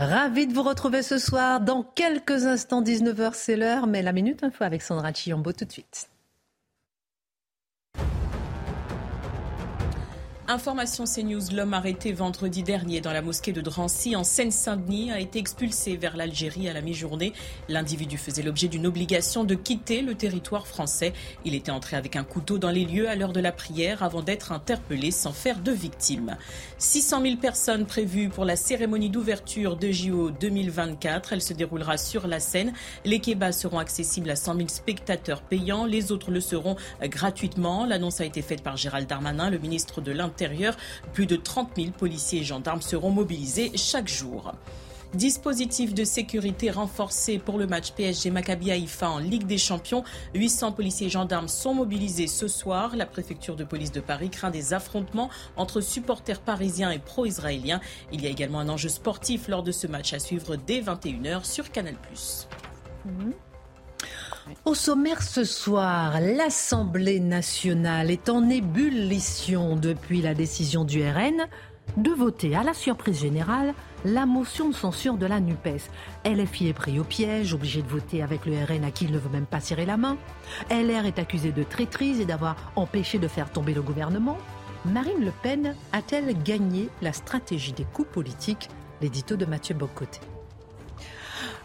Ravi de vous retrouver ce soir. Dans quelques instants, 19h, c'est l'heure, mais la Minute Info avec Sandra Chiombo tout de suite. Information CNews, l'homme arrêté vendredi dernier dans la mosquée de Drancy en Seine-Saint-Denis a été expulsé vers l'Algérie à la mi-journée. L'individu faisait l'objet d'une obligation de quitter le territoire français. Il était entré avec un couteau dans les lieux à l'heure de la prière avant d'être interpellé sans faire de victime. 600 000 personnes prévues pour la cérémonie d'ouverture de JO 2024. Elle se déroulera sur la Seine. Les kebabs seront accessibles à 100 000 spectateurs payants. Les autres le seront gratuitement. L'annonce a été faite par Gérald Darmanin, le ministre de l'Intérieur plus de 30 000 policiers et gendarmes seront mobilisés chaque jour. Dispositif de sécurité renforcé pour le match PSG Maccabi Haïfa en Ligue des Champions. 800 policiers et gendarmes sont mobilisés ce soir. La préfecture de police de Paris craint des affrontements entre supporters parisiens et pro-israéliens. Il y a également un enjeu sportif lors de ce match à suivre dès 21h sur Canal+. Au sommaire ce soir, l'Assemblée nationale est en ébullition depuis la décision du RN de voter à la surprise générale la motion de censure de la NUPES. LFI est pris au piège, obligé de voter avec le RN à qui il ne veut même pas serrer la main. LR est accusé de traîtrise et d'avoir empêché de faire tomber le gouvernement. Marine Le Pen a-t-elle gagné la stratégie des coups politiques? L'édito de Mathieu Bocoté.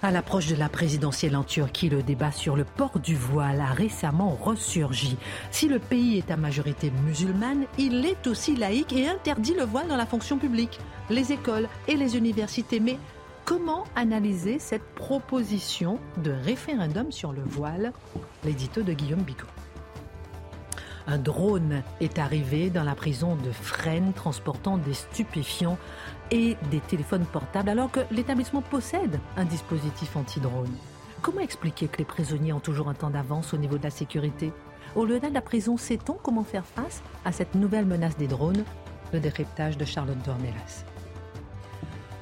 À l'approche de la présidentielle en Turquie, le débat sur le port du voile a récemment ressurgi. Si le pays est à majorité musulmane, il est aussi laïque et interdit le voile dans la fonction publique, les écoles et les universités. Mais comment analyser cette proposition de référendum sur le voile? L'édito de Guillaume Bigot. Un drone est arrivé dans la prison de Fresnes transportant des stupéfiants et des téléphones portables alors que l'établissement possède un dispositif anti-drone. Comment expliquer que les prisonniers ont toujours un temps d'avance au niveau de la sécurité? Au-delà de la prison, sait-on comment faire face à cette nouvelle menace des drones? Le décryptage de Charlotte Dornelas.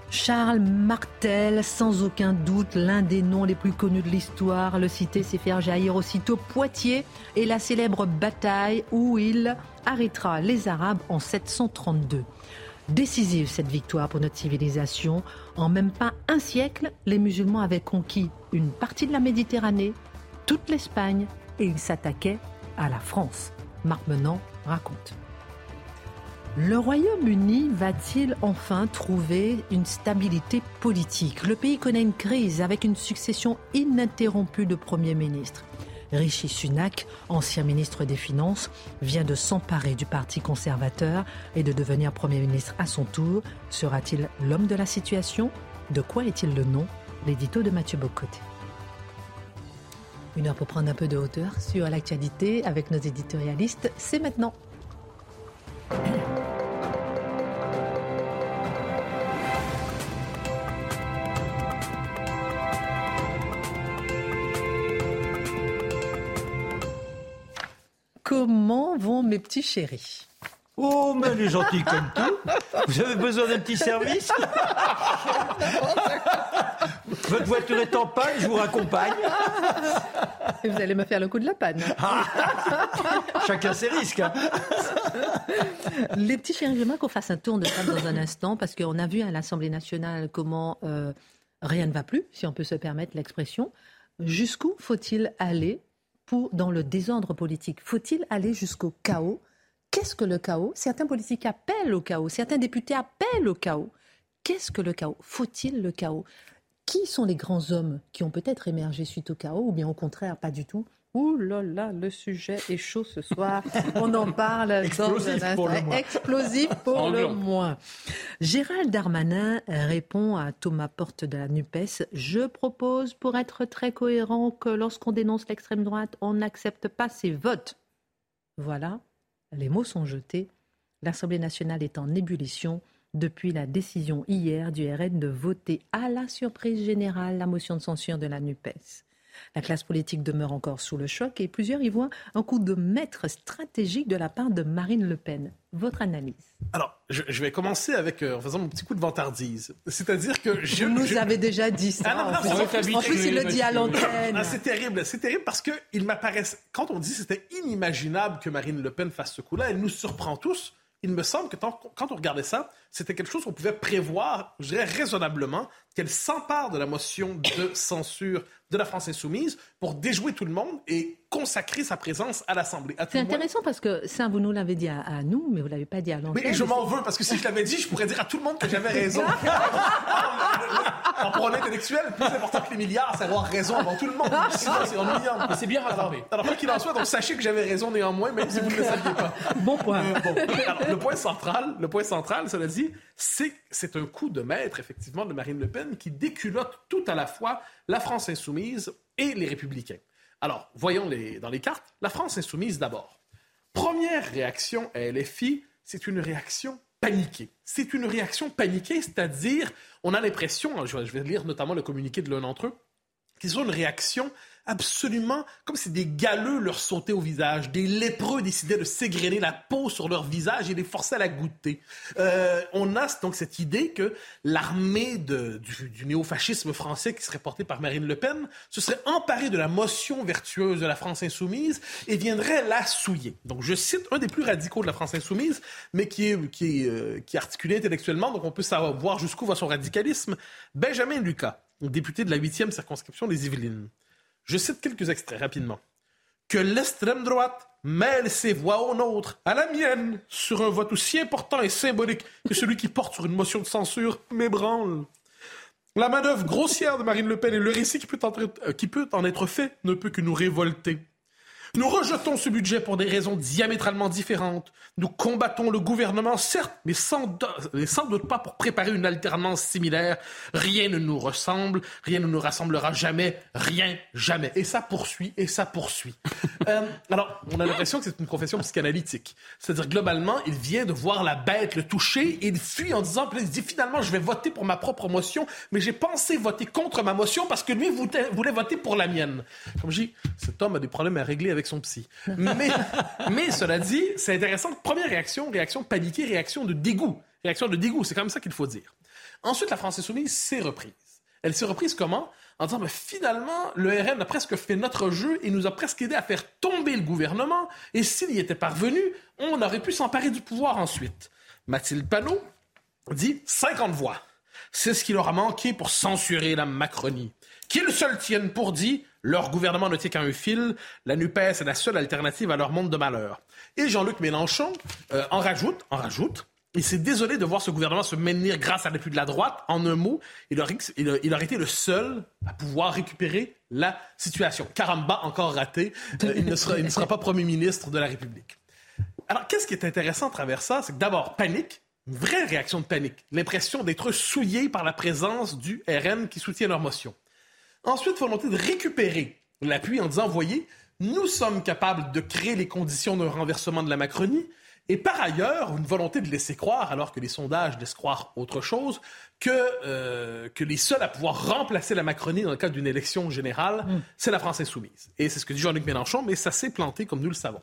Charles Martel, sans aucun doute l'un des noms les plus connus de l'histoire, le cité s'est faire jaillir aussitôt Poitiers et la célèbre bataille où il arrêtera les Arabes en 732 décisive cette victoire pour notre civilisation. En même pas un siècle, les musulmans avaient conquis une partie de la Méditerranée, toute l'Espagne et ils s'attaquaient à la France. Marc Menant raconte. Le Royaume-Uni va-t-il enfin trouver une stabilité politique? Le pays connaît une crise avec une succession ininterrompue de premiers ministres. Rishi Sunak, ancien ministre des Finances, vient de s'emparer du Parti conservateur et de devenir Premier ministre à son tour. Sera-t-il l'homme de la situation? De quoi est-il le nom? L'édito de Mathieu Bocoté. Une heure pour prendre un peu de hauteur sur l'actualité avec nos éditorialistes, c'est maintenant. Petits chéris Oh, mais elle est gentille comme tout. Vous avez besoin d'un petit service? Votre voiture est en panne, je vous raccompagne. Et vous allez me faire le coup de la panne. Chacun ses risques. Hein. Les petits chéris, j'aimerais qu'on fasse un tour de table dans un instant, parce qu'on a vu à l'Assemblée nationale comment euh, rien ne va plus, si on peut se permettre l'expression. Jusqu'où faut-il aller dans le désordre politique Faut-il aller jusqu'au chaos? Qu'est-ce que le chaos? Certains politiques appellent au chaos, certains députés appellent au chaos. Qu'est-ce que le chaos? Faut-il le chaos? Qui sont les grands hommes qui ont peut-être émergé suite au chaos ou bien au contraire pas du tout? Ouh là là, le sujet est chaud ce soir. On en parle Explosif dans un pour le moins. Explosif pour le moins. Gérald Darmanin répond à Thomas Porte de la NUPES. Je propose, pour être très cohérent, que lorsqu'on dénonce l'extrême droite, on n'accepte pas ses votes. Voilà, les mots sont jetés. L'Assemblée nationale est en ébullition depuis la décision hier du RN de voter à la surprise générale la motion de censure de la NUPES. La classe politique demeure encore sous le choc et plusieurs y voient un coup de maître stratégique de la part de Marine Le Pen. Votre analyse Alors, je, vais commencer avec, euh, en faisant mon petit coup de vantardise. C'est-à-dire que je... Vous nous avez déjà dit ça. Ah non, non, en, plus, il le dit à l'antenne. Ah, c'est terrible, c'est terrible parce qu'il m'apparaît... Quand on dit que c'était inimaginable que Marine Le Pen fasse ce coup-là, elle nous surprend tous il me semble que quand on regardait ça, c'était quelque chose qu'on pouvait prévoir, je dirais raisonnablement, qu'elle s'empare de la motion de censure de la France insoumise pour déjouer tout le monde et consacrer sa présence à l'Assemblée. C'est intéressant parce que ça, vous nous l'avez dit à, nous, mais vous ne l'avez pas dit à l'antenne. Mais je m'en veux parce que si je l'avais dit, je pourrais dire à tout le monde que j'avais raison. pour un intellectuel, plus important que les milliards, c'est avoir raison avant tout le monde. Sinon, c'est ennuyant. C'est bien rattrapé. Alors, quoi qu'il en soit, donc sachez que j'avais raison néanmoins, même si vous ne le saviez pas. Bon point. Euh, le point central, le point central, cela dit, c'est c'est un coup de maître, effectivement, de Marine Le Pen qui déculotte tout à la fois la France insoumise et les républicains. Alors, voyons dans les cartes. La France insoumise d'abord. Première réaction à LFI, c'est une réaction paniquée. C'est une réaction paniquée, c'est-à-dire, on a l'impression, je vais lire notamment le communiqué de l'un d'entre eux, qu'ils ont une réaction absolument comme si des galeux leur sautaient au visage, des lépreux décidaient de s'égrener la peau sur leur visage et les forcer à la goûter. Euh, on a donc cette idée que l'armée du, néofascisme français qui serait portée par Marine Le Pen se serait emparée de la motion vertueuse de la France insoumise et viendrait la souiller. Donc je cite un des plus radicaux de la France insoumise, mais qui est, qui est, euh, articulé intellectuellement, donc on peut savoir jusqu'où va son radicalisme, Benjamin Lucas, député de la 8e circonscription des Yvelines. Je cite quelques extraits rapidement. Que l'extrême droite mêle ses voix aux nôtres, à la mienne, sur un vote aussi important et symbolique que celui qui porte sur une motion de censure m'ébranle. La manœuvre grossière de Marine Le Pen et le récit qui peut, en, euh, être fait ne peut que nous révolter. Nous rejetons ce budget pour des raisons diamétralement différentes. Nous combattons le gouvernement, certes, mais sans, doute pas pour préparer une alternance similaire. Rien ne nous ressemble, rien ne nous rassemblera jamais, rien, jamais. Et ça poursuit, et ça poursuit. Euh, alors, on a l'impression que c'est une confession psychanalytique. C'est-à-dire, globalement, il vient de voir la bête le toucher, et il fuit en disant, il dit finalement, je vais voter pour ma propre motion, mais j'ai pensé voter contre ma motion parce que lui voulait voter pour la mienne. Comme je dis, cet homme a des problèmes à régler avec son psy. Mais, cela dit, c'est intéressant. Première réaction, réaction paniquée, réaction de dégoût. Réaction de dégoût, c'est comme ça qu'il faut dire. Ensuite, la France insoumise s'est reprise. Elle s'est reprise comment? En disant, mais finalement, le RN a presque fait notre jeu et nous a presque aidé à faire tomber le gouvernement. Et s'il y était parvenu, on aurait pu s'emparer du pouvoir ensuite. Mathilde Panot dit 50 voix. C'est ce qui leur a manqué pour censurer la Macronie. Qu'ils se le tiennent pour dit, leur gouvernement ne tient qu'à un fil. La NUPES est la seule alternative à leur monde de malheur. Et Jean-Luc Mélenchon euh, en rajoute, en rajoute. Il s'est désolé de voir ce gouvernement se maintenir grâce à l'appui de la droite. En un mot, il aurait, été le seul à pouvoir récupérer la situation. Caramba, encore raté. Euh, il, ne sera, il ne sera pas Premier ministre de la République. Alors, qu'est-ce qui est intéressant à travers ça? C'est que d'abord, panique, une vraie réaction de panique. L'impression d'être souillé par la présence du RN qui soutient leur motion. Ensuite, volonté de récupérer l'appui en disant, voyez, nous sommes capables de créer les conditions d'un renversement de la Macronie. Et par ailleurs, une volonté de laisser croire, alors que les sondages laissent croire autre chose, que, euh, que les seuls à pouvoir remplacer la Macronie dans le cadre d'une élection générale, mm. c'est la France insoumise. Et c'est ce que dit Jean-Luc Mélenchon, mais ça s'est planté comme nous le savons.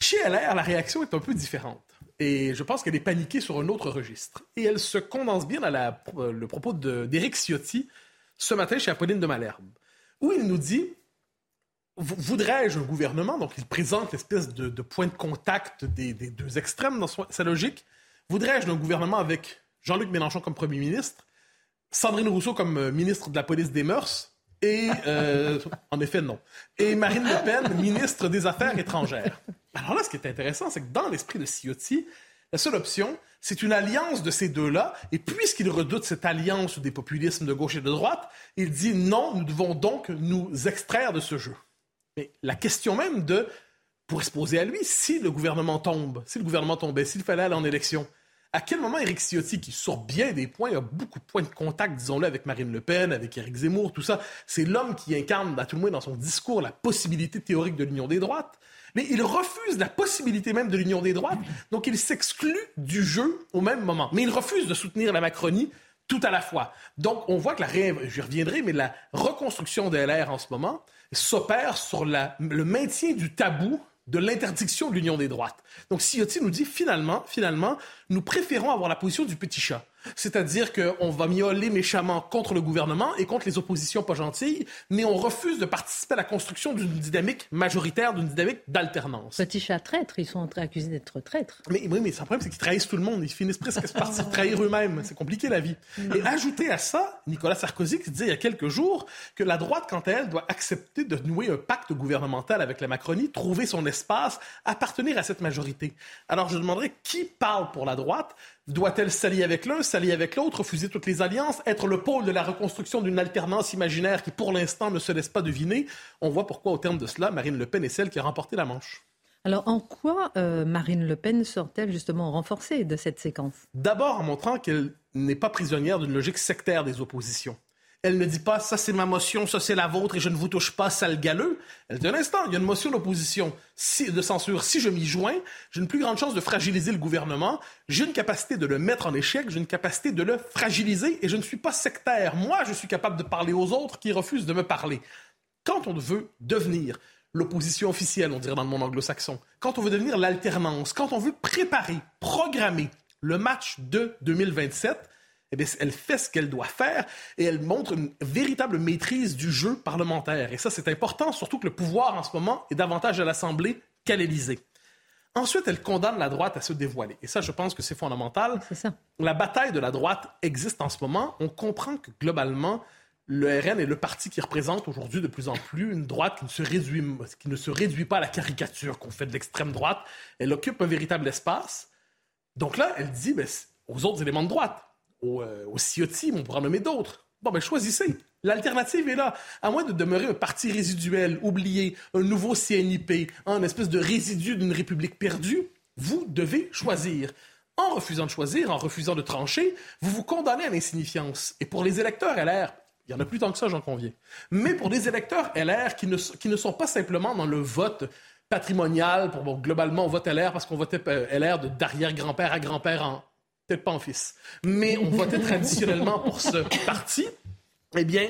Chez LR, la réaction est un peu différente. Et je pense qu'elle est paniquée sur un autre registre. Et elle se condense bien à le propos d'Éric Ciotti, ce matin chez Apolline de Malherbe, où il nous dit Voudrais-je un gouvernement? Donc, il présente l'espèce de, point de contact des, deux extrêmes dans sa logique. Voudrais-je un gouvernement avec Jean-Luc Mélenchon comme premier ministre, Sandrine Rousseau comme euh, ministre de la police des mœurs, et, euh, en effet, non. Et Marine Le Pen, ministre des Affaires étrangères. Alors là, ce qui est intéressant, c'est que dans l'esprit de Ciotti, la seule option, c'est une alliance de ces deux-là. Et puisqu'il redoute cette alliance des populismes de gauche et de droite, il dit non, nous devons donc nous extraire de ce jeu. Mais la question même de, pour se poser à lui, si le gouvernement tombe, si le gouvernement tombait, s'il fallait aller en élection, À quel moment Éric Ciotti, qui sur bien des points, a beaucoup de points de contact, disons-le, avec Marine Le Pen, avec Éric Zemmour, tout ça, c'est l'homme qui incarne, à tout le moins dans son discours, la possibilité théorique de l'union des droites. Mais il refuse la possibilité même de l'union des droites, donc il s'exclut du jeu au même moment. Mais il refuse de soutenir la Macronie tout à la fois. Donc, on voit que la, je reviendrai, mais la reconstruction de LR en ce moment s'opère sur le maintien du tabou de l'interdiction de l'union des droites. Donc, Ciotti nous dit finalement, finalement, nous préférons avoir la position du petit chat. C'est-à-dire qu'on va miauler méchamment contre le gouvernement et contre les oppositions pas gentilles, mais on refuse de participer à la construction d'une dynamique majoritaire, d'une dynamique d'alternance. Petit chat traître, ils sont accusés d'être traîtres. Mais oui, mais le problème, c'est qu'ils trahissent tout le monde. Ils finissent presque par se trahir eux-mêmes. C'est compliqué, la vie. Et ajouter à ça, Nicolas Sarkozy qui disait il y a quelques jours que la droite, quant à elle, doit accepter de nouer un pacte gouvernemental avec la Macronie, trouver son espace, appartenir à cette majorité. Alors, je demanderais qui parle pour la droite doit-elle s'allier avec l'un, s'allier avec l'autre, refuser toutes les alliances, être le pôle de la reconstruction d'une alternance imaginaire qui, pour l'instant, ne se laisse pas deviner? On voit pourquoi, au terme de cela, Marine Le Pen est celle qui a remporté la manche. Alors, en quoi euh, Marine Le Pen sort-elle justement renforcée de cette séquence? D'abord en montrant qu'elle n'est pas prisonnière d'une logique sectaire des oppositions. Elle ne dit pas ça c'est ma motion, ça c'est la vôtre et je ne vous touche pas, sale galeux. Elle dit un instant, il y a une motion d'opposition de censure. Si je m'y joins, j'ai une plus grande chance de fragiliser le gouvernement. J'ai une capacité de le mettre en échec, j'ai une capacité de le fragiliser et je ne suis pas sectaire. Moi, je suis capable de parler aux autres qui refusent de me parler. Quand on veut devenir l'opposition officielle, on dirait dans le monde anglo-saxon, quand on veut devenir l'alternance, quand on veut préparer, programmer le match de 2027, eh elle fait ce qu'elle doit faire et elle montre une véritable maîtrise du jeu parlementaire. Et ça, c'est important, surtout que le pouvoir en ce moment est davantage à l'Assemblée qu'à l'Élysée. Ensuite, elle condamne la droite à se dévoiler. Et ça, je pense que c'est fondamental. Ça. La bataille de la droite existe en ce moment. On comprend que globalement, le RN est le parti qui représente aujourd'hui de plus en plus une droite qui ne se réduit, qui ne se réduit pas à la caricature qu'on fait de l'extrême droite. Elle occupe un véritable espace. Donc là, elle dit ben, aux autres éléments de droite, au, euh, au Ciotti, on pourra nommer d'autres. Bon, ben choisissez. L'alternative est là. À moins de demeurer un parti résiduel, oublié, un nouveau CNIP, un espèce de résidu d'une république perdue, vous devez choisir. En refusant de choisir, en refusant de trancher, vous vous condamnez à l'insignifiance. Et pour les électeurs LR, il y en a plus tant que ça, j'en conviens. Mais pour des électeurs LR qui ne, qui ne sont pas simplement dans le vote patrimonial, pour globalement on vote LR parce qu'on votait euh, LR de d'arrière-grand-père à grand-père en, peut-être pas en fils, mais on votait traditionnellement pour ce parti, eh bien,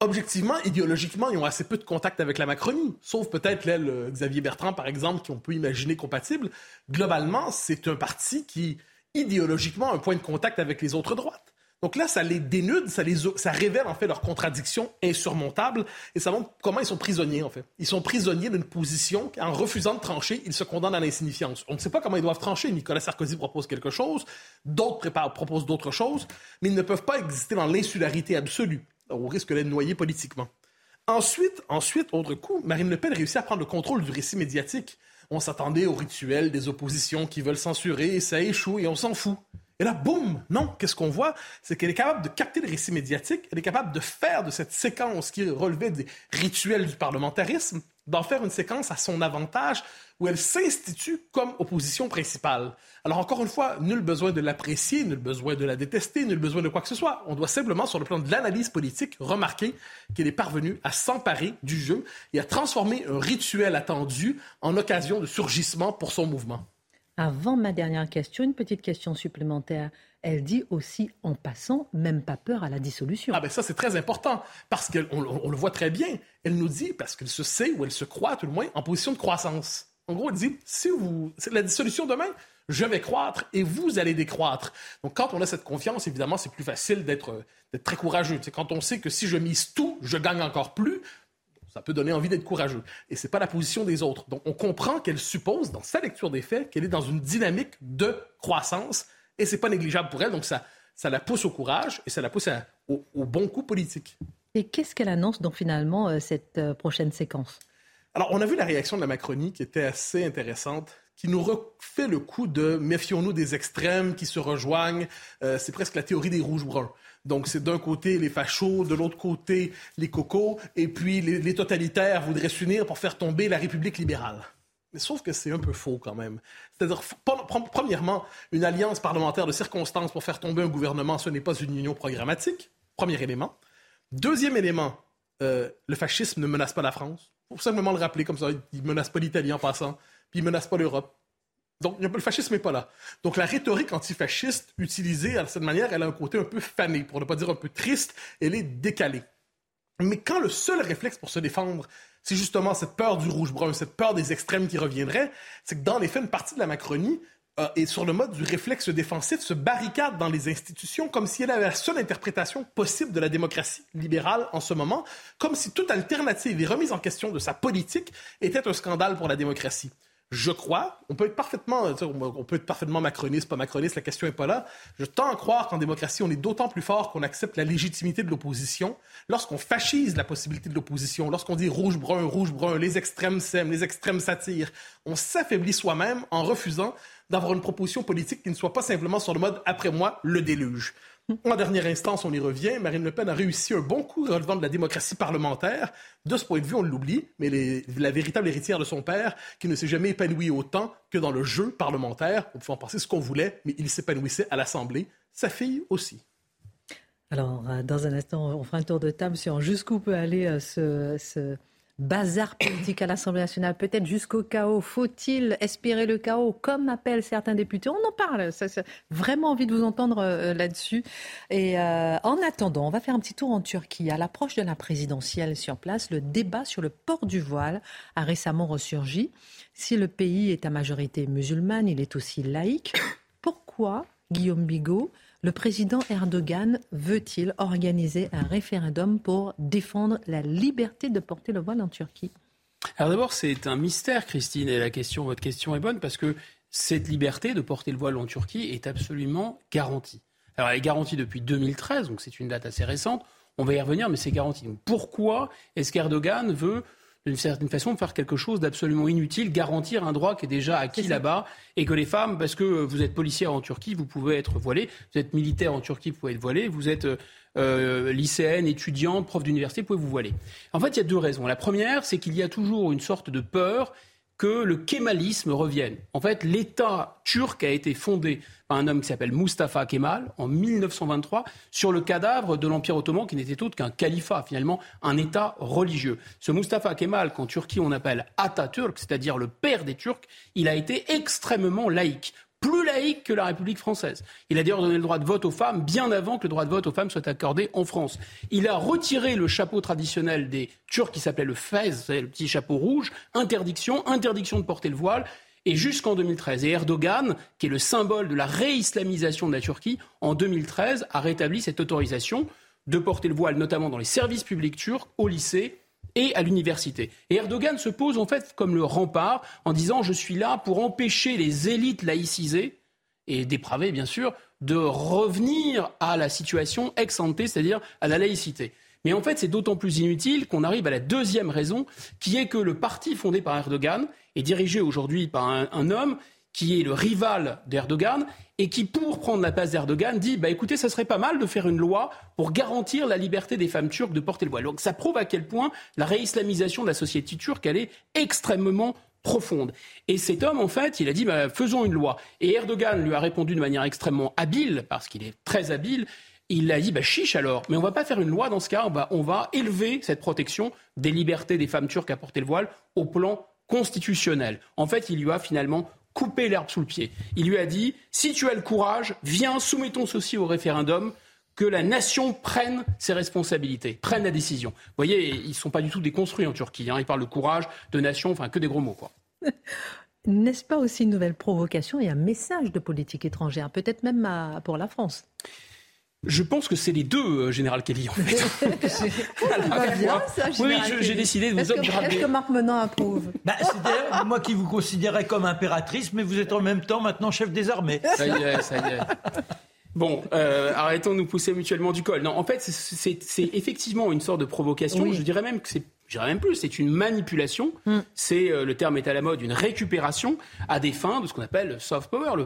objectivement, idéologiquement, ils ont assez peu de contact avec la Macronie, sauf peut-être l'aile Xavier Bertrand, par exemple, qui on peut imaginer compatible. Globalement, c'est un parti qui, idéologiquement, a un point de contact avec les autres droites. Donc là, ça les dénude, ça, les, ça révèle en fait leurs contradictions insurmontables et ça montre comment ils sont prisonniers en fait. Ils sont prisonniers d'une position en refusant de trancher, ils se condamnent à l'insignifiance. On ne sait pas comment ils doivent trancher. Nicolas Sarkozy propose quelque chose, d'autres proposent d'autres choses, mais ils ne peuvent pas exister dans l'insularité absolue, au risque d'être noyés politiquement. Ensuite, ensuite, autre coup, Marine Le Pen réussit à prendre le contrôle du récit médiatique. On s'attendait au rituel des oppositions qui veulent censurer, ça échoue et on s'en fout. Et là, boum, non, qu'est-ce qu'on voit? C'est qu'elle est capable de capter le récit médiatique, elle est capable de faire de cette séquence qui relevait des rituels du parlementarisme, d'en faire une séquence à son avantage où elle s'institue comme opposition principale. Alors encore une fois, nul besoin de l'apprécier, nul besoin de la détester, nul besoin de quoi que ce soit. On doit simplement, sur le plan de l'analyse politique, remarquer qu'elle est parvenue à s'emparer du jeu et à transformer un rituel attendu en occasion de surgissement pour son mouvement. Avant ma dernière question, une petite question supplémentaire. Elle dit aussi, en passant, même pas peur à la dissolution. Ah ben ça, c'est très important, parce qu'on on le voit très bien. Elle nous dit, parce qu'elle se sait, ou elle se croit tout le moins, en position de croissance. En gros, elle dit, si vous... La dissolution demain, je vais croître et vous allez décroître. Donc, quand on a cette confiance, évidemment, c'est plus facile d'être très courageux. C'est quand on sait que si je mise tout, je gagne encore plus, ça peut donner envie d'être courageux. Et ce n'est pas la position des autres. Donc, on comprend qu'elle suppose, dans sa lecture des faits, qu'elle est dans une dynamique de croissance et ce n'est pas négligeable pour elle. Donc, ça, ça la pousse au courage et ça la pousse au, bon coup politique. Et qu'est-ce qu'elle annonce donc finalement euh, cette euh, prochaine séquence? Alors, on a vu la réaction de la Macronie qui était assez intéressante qui nous refait le coup de méfions-nous des extrêmes qui se rejoignent. Euh, c'est presque la théorie des rouges-bruns. Donc, c'est d'un côté les fachos, de l'autre côté les cocos, et puis les, totalitaires voudraient s'unir pour faire tomber la République libérale. Mais sauf que c'est un peu faux quand même. C'est-à-dire, premièrement, une alliance parlementaire de circonstances pour faire tomber un gouvernement, ce n'est pas une union programmatique. Premier élément. Deuxième élément, euh, le fascisme ne menace pas la France. Il faut simplement le rappeler comme ça. Il ne menace pas l'Italie en passant, puis il ne menace pas l'Europe. Donc, le fascisme n'est pas là. Donc, la rhétorique antifasciste utilisée de cette manière, elle a un côté un peu fané, pour ne pas dire un peu triste, elle est décalée. Mais quand le seul réflexe pour se défendre, c'est justement cette peur du rouge-brun, cette peur des extrêmes qui reviendraient, c'est que dans les faits, une partie de la Macronie euh, est sur le mode du réflexe défensif, se barricade dans les institutions comme si elle avait la seule interprétation possible de la démocratie libérale en ce moment, comme si toute alternative et remise en question de sa politique était un scandale pour la démocratie je crois, on peut être parfaitement, on peut être parfaitement macroniste, pas macroniste, la question n'est pas là. Je tends à croire qu'en démocratie, on est d'autant plus fort qu'on accepte la légitimité de l'opposition lorsqu'on fascise la possibilité de l'opposition, lorsqu'on dit rouge-brun, rouge-brun, les extrêmes s'aiment, les extrêmes s'attirent. On s'affaiblit soi-même en refusant d'avoir une proposition politique qui ne soit pas simplement sur le mode après moi, le déluge. En dernière instance, on y revient. Marine Le Pen a réussi un bon coup relevant de la démocratie parlementaire. De ce point de vue, on l'oublie, mais la véritable héritière de son père, qui ne s'est jamais épanoui autant que dans le jeu parlementaire, on pouvait en penser ce qu'on voulait, mais il s'épanouissait à l'Assemblée. Sa fille aussi. Alors, euh, dans un instant, on fera un tour de table sur jusqu'où peut aller euh, ce bazar politique à l'Assemblée nationale, peut-être jusqu'au chaos. Faut-il espérer le chaos, comme appellent certains députés? On en parle. Ça, vraiment envie de vous entendre euh, là-dessus. Et euh, en attendant, on va faire un petit tour en Turquie. À l'approche de la présidentielle sur place, le débat sur le port du voile a récemment ressurgi. Si le pays est à majorité musulmane, il est aussi laïque. Pourquoi, Guillaume Bigot, le président Erdogan veut-il organiser un référendum pour défendre la liberté de porter le voile en Turquie? Alors d'abord, c'est un mystère, Christine, et la question, votre question est bonne parce que cette liberté de porter le voile en Turquie est absolument garantie. Alors elle est garantie depuis 2013, donc c'est une date assez récente. On va y revenir, mais c'est garanti. pourquoi est-ce qu'Erdogan veut d'une certaine façon, faire quelque chose d'absolument inutile, garantir un droit qui est déjà acquis là-bas, et que les femmes, parce que vous êtes policière en Turquie, vous pouvez être voilée, vous êtes militaire en Turquie, vous pouvez être voilée, vous êtes euh, lycéenne, étudiante, prof d'université, vous pouvez vous voiler. En fait, il y a deux raisons. La première, c'est qu'il y a toujours une sorte de peur que le kémalisme revienne. En fait, l'État turc a été fondé par un homme qui s'appelle Mustafa Kemal en 1923 sur le cadavre de l'Empire ottoman qui n'était autre qu'un califat, finalement un État religieux. Ce Mustafa Kemal, qu'en Turquie on appelle Atatürk, c'est-à-dire le père des Turcs, il a été extrêmement laïque plus laïque que la République française. Il a d'ailleurs donné le droit de vote aux femmes bien avant que le droit de vote aux femmes soit accordé en France. Il a retiré le chapeau traditionnel des Turcs qui s'appelait le fez, le petit chapeau rouge, interdiction, interdiction de porter le voile. Et jusqu'en 2013. Et Erdogan, qui est le symbole de la réislamisation de la Turquie, en 2013 a rétabli cette autorisation de porter le voile, notamment dans les services publics turcs, au lycée et à l'université. Et Erdogan se pose en fait comme le rempart en disant je suis là pour empêcher les élites laïcisées et dépravées bien sûr de revenir à la situation ex ante, c'est-à-dire à la laïcité. Mais en fait, c'est d'autant plus inutile qu'on arrive à la deuxième raison, qui est que le parti fondé par Erdogan est dirigé aujourd'hui par un, homme qui est le rival d'Erdogan et qui, pour prendre la place d'Erdogan, dit bah écoutez, ça serait pas mal de faire une loi pour garantir la liberté des femmes turques de porter le voile. Donc ça prouve à quel point la réislamisation de la société turque, elle est extrêmement profonde. Et cet homme, en fait, il a dit bah, faisons une loi. Et Erdogan lui a répondu de manière extrêmement habile, parce qu'il est très habile. Il a dit bah, chiche alors, mais on va pas faire une loi dans ce cas, on va, on va élever cette protection des libertés des femmes turques à porter le voile au plan constitutionnel. En fait, il lui a finalement couper l'herbe sous le pied. Il lui a dit si tu as le courage, viens, soumettons ceci au référendum que la nation prenne ses responsabilités, prenne la décision. Vous voyez, ils ne sont pas du tout déconstruits en Turquie. Hein. Ils parlent de courage, de nation, enfin que des gros mots. N'est-ce pas aussi une nouvelle provocation et un message de politique étrangère, peut-être même pour la France? Je pense que c'est les deux, euh, Général Kelly, en fait. bien, ça, oui, j'ai décidé de vous upgrader. Est-ce que Marc Menon approuve bah, C'est moi qui vous considérais comme impératrice, mais vous êtes en même temps maintenant chef des armées. Ça y est, ça y est. Bon, euh, arrêtons de nous pousser mutuellement du col. Non, en fait, c'est effectivement une sorte de provocation. Je dirais même que c'est je dirais même plus, c'est une manipulation. Mm. C'est euh, le terme est à la mode, une récupération à des fins de ce qu'on appelle soft power,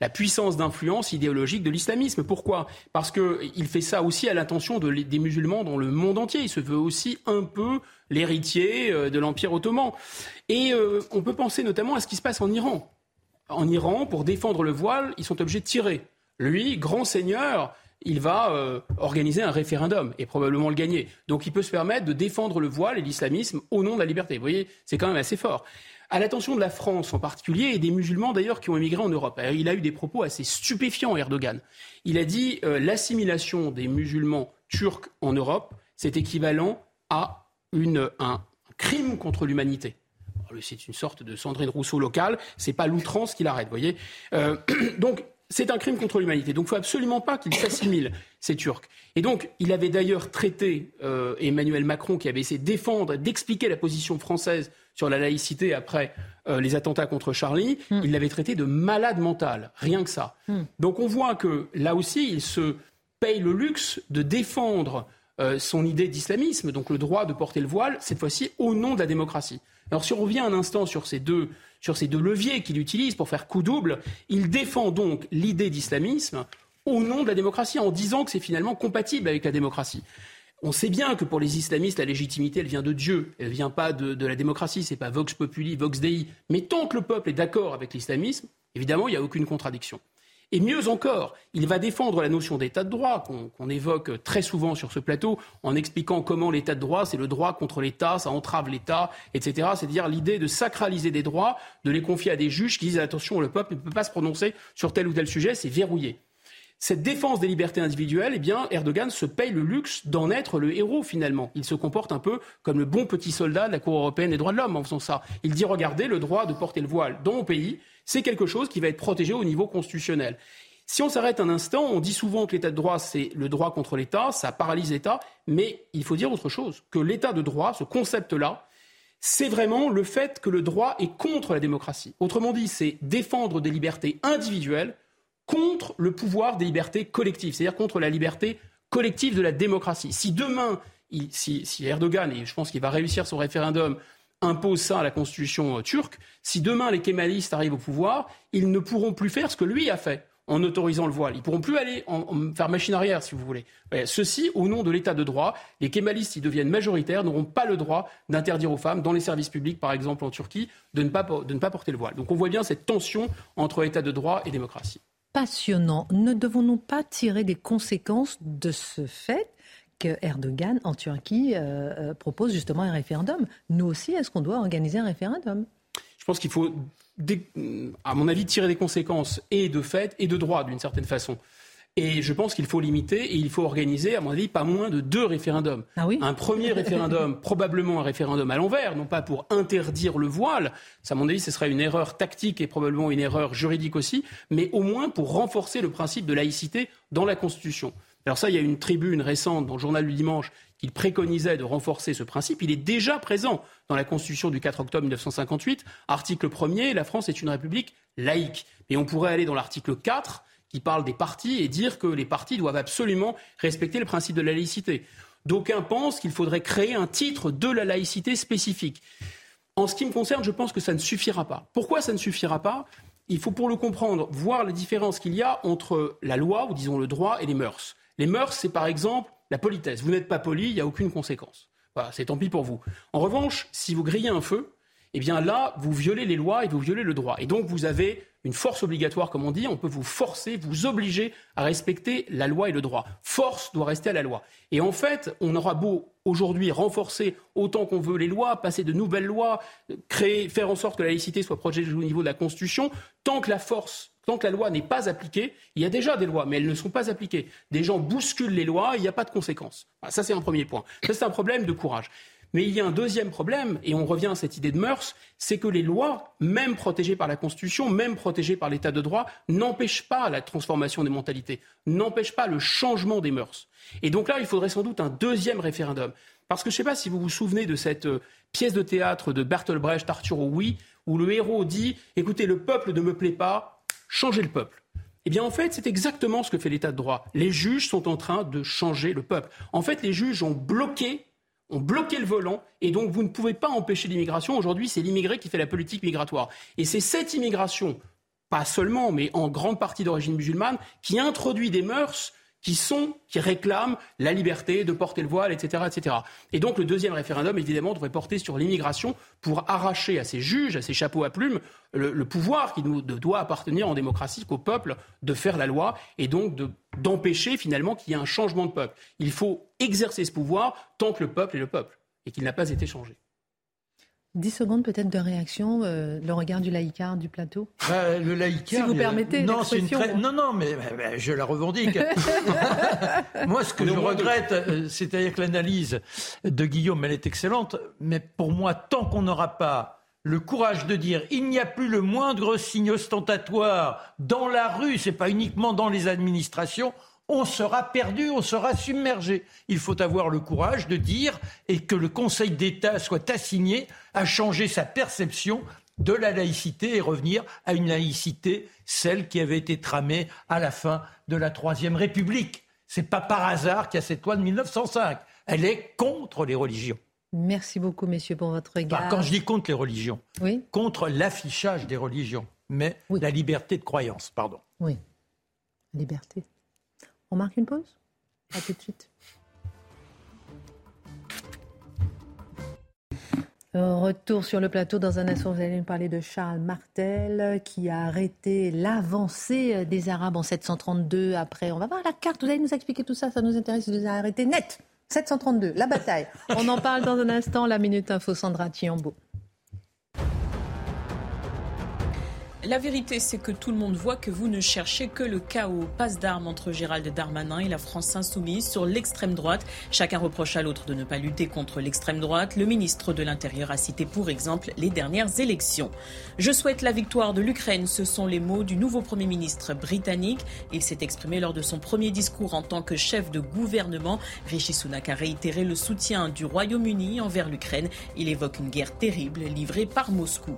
la puissance d'influence idéologique de l'islamisme. Pourquoi? Parce qu'il fait ça aussi à l'intention de, des musulmans dans le monde entier. Il se veut aussi un peu l'héritier euh, de l'Empire ottoman. Et euh, on peut penser notamment à ce qui se passe en Iran. En Iran, pour défendre le voile, ils sont obligés de tirer. Lui, grand seigneur, il va euh, organiser un référendum et probablement le gagner. Donc il peut se permettre de défendre le voile et l'islamisme au nom de la liberté. Vous voyez, c'est quand même assez fort. À l'attention de la France en particulier et des musulmans d'ailleurs qui ont émigré en Europe. il a eu des propos assez stupéfiants, Erdogan. Il a dit euh, l'assimilation des musulmans turcs en Europe, c'est équivalent à un crime contre l'humanité c'est une sorte de Sandrine Rousseau locale, c'est pas l'outrance qui l'arrête, voyez. Euh, donc c'est un crime contre l'humanité. Donc il ne faut absolument pas qu'il s'assimile, ces Turcs. Et donc, il avait d'ailleurs traité euh, Emmanuel Macron, qui avait essayé de défendre, d'expliquer la position française sur la laïcité après euh, les attentats contre Charlie, hmm. il l'avait traité de malade mental, rien que ça. Hmm. Donc on voit que là aussi, il se paye le luxe de défendre euh, son idée d'islamisme, donc le droit de porter le voile, cette fois-ci au nom de la démocratie. Alors si on revient un instant sur ces deux leviers qu'il utilise pour faire coup double, il défend donc l'idée d'islamisme au nom de la démocratie, en disant que c'est finalement compatible avec la démocratie. On sait bien que pour les islamistes, la légitimité, elle vient de Dieu, elle ne vient pas de, la démocratie, c'est pas Vox Populi, Vox Dei. Mais tant que le peuple est d'accord avec l'islamisme, évidemment, il n'y a aucune contradiction. Et mieux encore, il va défendre la notion d'état de droit qu'on évoque très souvent sur ce plateau en expliquant comment l'état de droit, c'est le droit contre l'État, ça entrave l'État, etc. C'est-à-dire l'idée de sacraliser des droits, de les confier à des juges qui disent attention, le peuple ne peut pas se prononcer sur tel ou tel sujet, c'est verrouillé. Cette défense des libertés individuelles, eh bien, Erdogan se paye le luxe d'en être le héros finalement. Il se comporte un peu comme le bon petit soldat de la Cour européenne des droits de l'homme en faisant ça. Il dit regardez, le droit de porter le voile dans mon pays, c'est quelque chose qui va être protégé au niveau constitutionnel. Si on s'arrête un instant, on dit souvent que l'état de droit, c'est le droit contre l'État, ça paralyse l'État, mais il faut dire autre chose, que l'état de droit, ce concept-là, c'est vraiment le fait que le droit est contre la démocratie. Autrement dit, c'est défendre des libertés individuelles contre le pouvoir des libertés collectives, c'est-à-dire contre la liberté collective de la démocratie. Si demain, si, Erdogan, et je pense qu'il va réussir son référendum, impose ça à la constitution euh, turque, si demain les kémalistes arrivent au pouvoir, ils ne pourront plus faire ce que lui a fait en autorisant le voile. Ils pourront plus aller en, faire machine arrière, si vous voulez. ceci, au nom de l'état de droit, les kémalistes, s'ils deviennent majoritaires, n'auront pas le droit d'interdire aux femmes, dans les services publics, par exemple en Turquie, de ne pas porter le voile. Donc on voit bien cette tension entre état de droit et démocratie. Passionnant. Ne devons-nous pas tirer des conséquences de ce fait que Erdogan, en Turquie, euh, euh, propose justement un référendum? Nous aussi, est-ce qu'on doit organiser un référendum? Je pense qu'il faut, à mon avis, tirer des conséquences et de fait et de droit, d'une certaine façon. Et je pense qu'il faut limiter et il faut organiser, à mon avis, pas moins de deux référendums. Ah oui un premier référendum, probablement un référendum à l'envers, non pas pour interdire le voile, ça, à mon avis, ce serait une erreur tactique et probablement une erreur juridique aussi, mais au moins pour renforcer le principe de laïcité dans la Constitution. Alors ça, il y a une tribune récente dans le journal du dimanche qui préconisait de renforcer ce principe. Il est déjà présent dans la Constitution du 4 octobre 1958. Article 1er, la France est une république laïque. Et on pourrait aller dans l'article 4 qui parle des partis et dire que les partis doivent absolument respecter le principe de la laïcité. D'aucuns pensent qu'il faudrait créer un titre de la laïcité spécifique. En ce qui me concerne, je pense que ça ne suffira pas. Pourquoi ça ne suffira pas? Il faut, pour le comprendre, voir la différence qu'il y a entre la loi, ou disons le droit, et les mœurs. Les mœurs, c'est par exemple la politesse. Vous n'êtes pas poli, il n'y a aucune conséquence. Voilà, c'est tant pis pour vous. En revanche, si vous grillez un feu, eh bien là, vous violez les lois et vous violez le droit. Et donc, vous avez une force obligatoire, comme on dit. On peut vous forcer, vous obliger à respecter la loi et le droit. Force doit rester à la loi. Et en fait, on aura beau aujourd'hui renforcer autant qu'on veut les lois, passer de nouvelles lois, créer, faire en sorte que la laïcité soit protégée au niveau de la Constitution, tant que la force Tant que la loi n'est pas appliquée, il y a déjà des lois, mais elles ne sont pas appliquées. Des gens bousculent les lois, il n'y a pas de conséquences. ça, c'est un premier point. Ça, c'est un problème de courage. Mais il y a un deuxième problème, et on revient à cette idée de mœurs, c'est que les lois, même protégées par la Constitution, même protégées par l'État de droit, n'empêchent pas la transformation des mentalités, n'empêchent pas le changement des mœurs. Et donc là, il faudrait sans doute un deuxième référendum. Parce que je ne sais pas si vous vous souvenez de cette euh, pièce de théâtre de Bertolt Brecht, Arthur Oui, où le héros dit Écoutez, le peuple ne me plaît pas, changer le peuple. Eh bien, en fait, c'est exactement ce que fait l'État de droit. Les juges sont en train de changer le peuple. En fait, les juges ont bloqué ont bloqué le volant et donc vous ne pouvez pas empêcher l'immigration. Aujourd'hui, c'est l'immigré qui fait la politique migratoire. Et c'est cette immigration, pas seulement, mais en grande partie d'origine musulmane, qui introduit des mœurs qui sont, qui réclament la liberté de porter le voile, etc., etc. Et donc le deuxième référendum, évidemment, devrait porter sur l'immigration pour arracher à ces juges, à ces chapeaux à plumes, le, pouvoir qui nous doit appartenir en démocratie qu'au peuple de faire la loi et donc d'empêcher finalement qu'il y ait un changement de peuple. Il faut exercer ce pouvoir tant que le peuple est le peuple et qu'il n'a pas été changé. 10 secondes peut-être de réaction, euh, le regard du laïcard du plateau? Bah, Le laïcard. Si vous permettez. Non, c'est une non, non, mais je la revendique. Moi, ce que je regrette, euh, c'est-à-dire que l'analyse de Guillaume, elle est excellente, mais pour moi, tant qu'on n'aura pas le courage de dire il n'y a plus le moindre signe ostentatoire dans la rue, c'est pas uniquement dans les administrations, on sera perdu, on sera submergé. Il faut avoir le courage de dire et que le Conseil d'État soit assigné à changer sa perception de la laïcité et revenir à une laïcité, celle qui avait été tramée à la fin de la Troisième République. C'est pas par hasard qu'il y a cette loi de 1905. Elle est contre les religions. Merci beaucoup, messieurs, pour votre regard. quand je dis contre les religions, oui. contre l'affichage des religions, mais la liberté de croyance, pardon. Oui, liberté. On marque une pause? À tout de suite. Retour sur le plateau. Dans un instant, vous allez nous parler de Charles Martel qui a arrêté l'avancée des Arabes en 732. Après, on va voir la carte. Vous allez nous expliquer tout ça. Ça nous intéresse. Vous les a arrêtés net. 732, la bataille. On en parle dans un instant. La Minute Info, Sandra Thiambo. La vérité, c'est que tout le monde voit que vous ne cherchez que le chaos. Passe d'armes entre Gérald Darmanin et la France insoumise sur l'extrême droite. Chacun reproche à l'autre de ne pas lutter contre l'extrême droite. Le ministre de l'Intérieur a cité pour exemple les dernières élections. Je souhaite la victoire de l'Ukraine. Ce sont les mots du nouveau Premier ministre britannique. Il s'est exprimé lors de son premier discours en tant que chef de gouvernement. Rishi Sunak a réitéré le soutien du Royaume-Uni envers l'Ukraine. Il évoque une guerre terrible livrée par Moscou.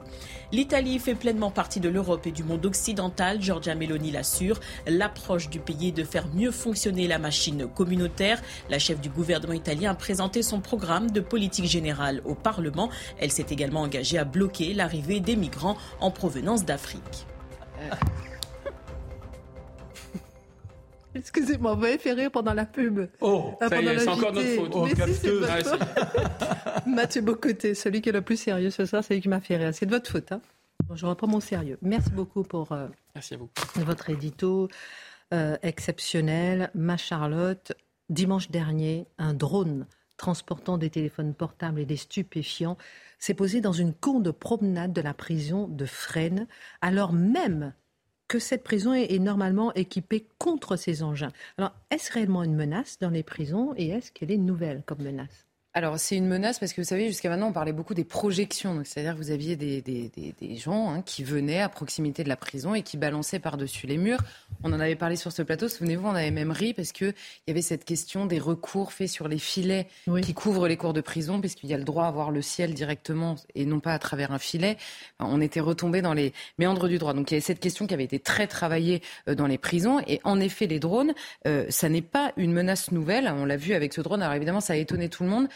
L'Italie fait pleinement partie de l'Europe et du monde occidental. Giorgia Meloni l'assure. L'approche du pays est de faire mieux fonctionner la machine communautaire. La chef du gouvernement italien a présenté son programme de politique générale au Parlement. Elle s'est également engagée à bloquer l'arrivée des migrants en provenance d'Afrique. Excusez-moi, vous m'avez fait rire pendant la pub. Oh, euh, c'est encore notre faute. Oh, Mathieu Bocoté, celui qui est le plus sérieux ce soir, c'est lui qui m'a fait rire. C'est de votre faute. Hein je reprends mon sérieux. Merci beaucoup pour euh, Merci à vous. votre édito euh, exceptionnel. Ma Charlotte, dimanche dernier, un drone transportant des téléphones portables et des stupéfiants s'est posé dans une cour de promenade de la prison de Fresnes, alors même que cette prison est, normalement équipée contre ces engins. Alors, est-ce réellement une menace dans les prisons et est-ce qu'elle est nouvelle comme menace? Alors, c'est une menace parce que vous savez, jusqu'à maintenant, on parlait beaucoup des projections. C'est-à-dire que vous aviez des, gens hein, qui venaient à proximité de la prison et qui balançaient par-dessus les murs. On en avait parlé sur ce plateau. Souvenez-vous, on avait même ri parce qu'il y avait cette question des recours faits sur les filets qui couvrent les cours de prison, puisqu'il y a le droit à voir le ciel directement et non pas à travers un filet. On était retombé dans les méandres du droit. Donc, il y avait cette question qui avait été très travaillée euh, dans les prisons. Et en effet, les drones, euh, ça n'est pas une menace nouvelle. On l'a vu avec ce drone. Alors, évidemment, ça a étonné tout le monde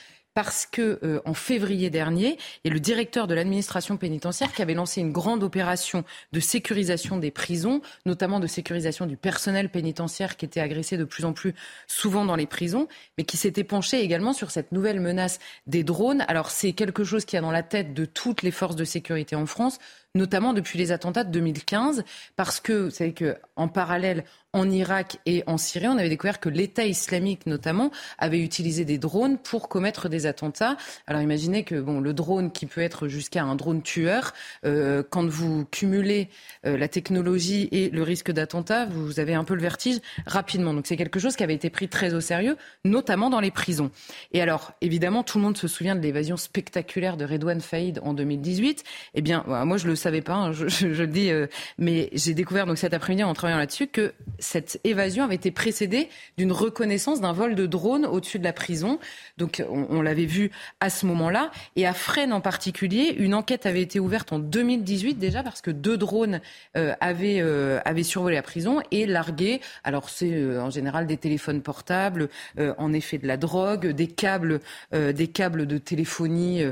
parce que euh, en février dernier, il y a le directeur de l'administration pénitentiaire qui avait lancé une grande opération de sécurisation des prisons, notamment de sécurisation du personnel pénitentiaire qui était agressé de plus en plus souvent dans les prisons, mais qui s'était penché également sur cette nouvelle menace des drones. Alors c'est quelque chose qui a dans la tête de toutes les forces de sécurité en France, notamment depuis les attentats de 2015, parce que vous savez qu'en parallèle, en Irak et en Syrie, on avait découvert que l'État islamique, notamment, avait utilisé des drones pour commettre des attentats. Alors imaginez que bon, le drone qui peut être jusqu'à un drone tueur, euh, quand vous cumulez euh, la technologie et le risque d'attentat, vous avez un peu le vertige rapidement. Donc c'est quelque chose qui avait été pris très au sérieux, notamment dans les prisons. Et alors, évidemment, tout le monde se souvient de l'évasion spectaculaire de Redouane Faïd en 2018. Eh bien, moi, je le savais pas, hein, je, le dis, euh, mais j'ai découvert donc cet après-midi en travaillant là-dessus que cette évasion avait été précédée d'une reconnaissance d'un vol de drone au-dessus de la prison. Donc on, l'avait vu à ce moment-là. Et à Fresnes en particulier, une enquête avait été ouverte en 2018 déjà parce que deux drones euh, avaient, euh, avaient survolé la prison et largué. Alors c'est euh, en général des téléphones portables, en effet de la drogue, des câbles, des câbles de téléphonie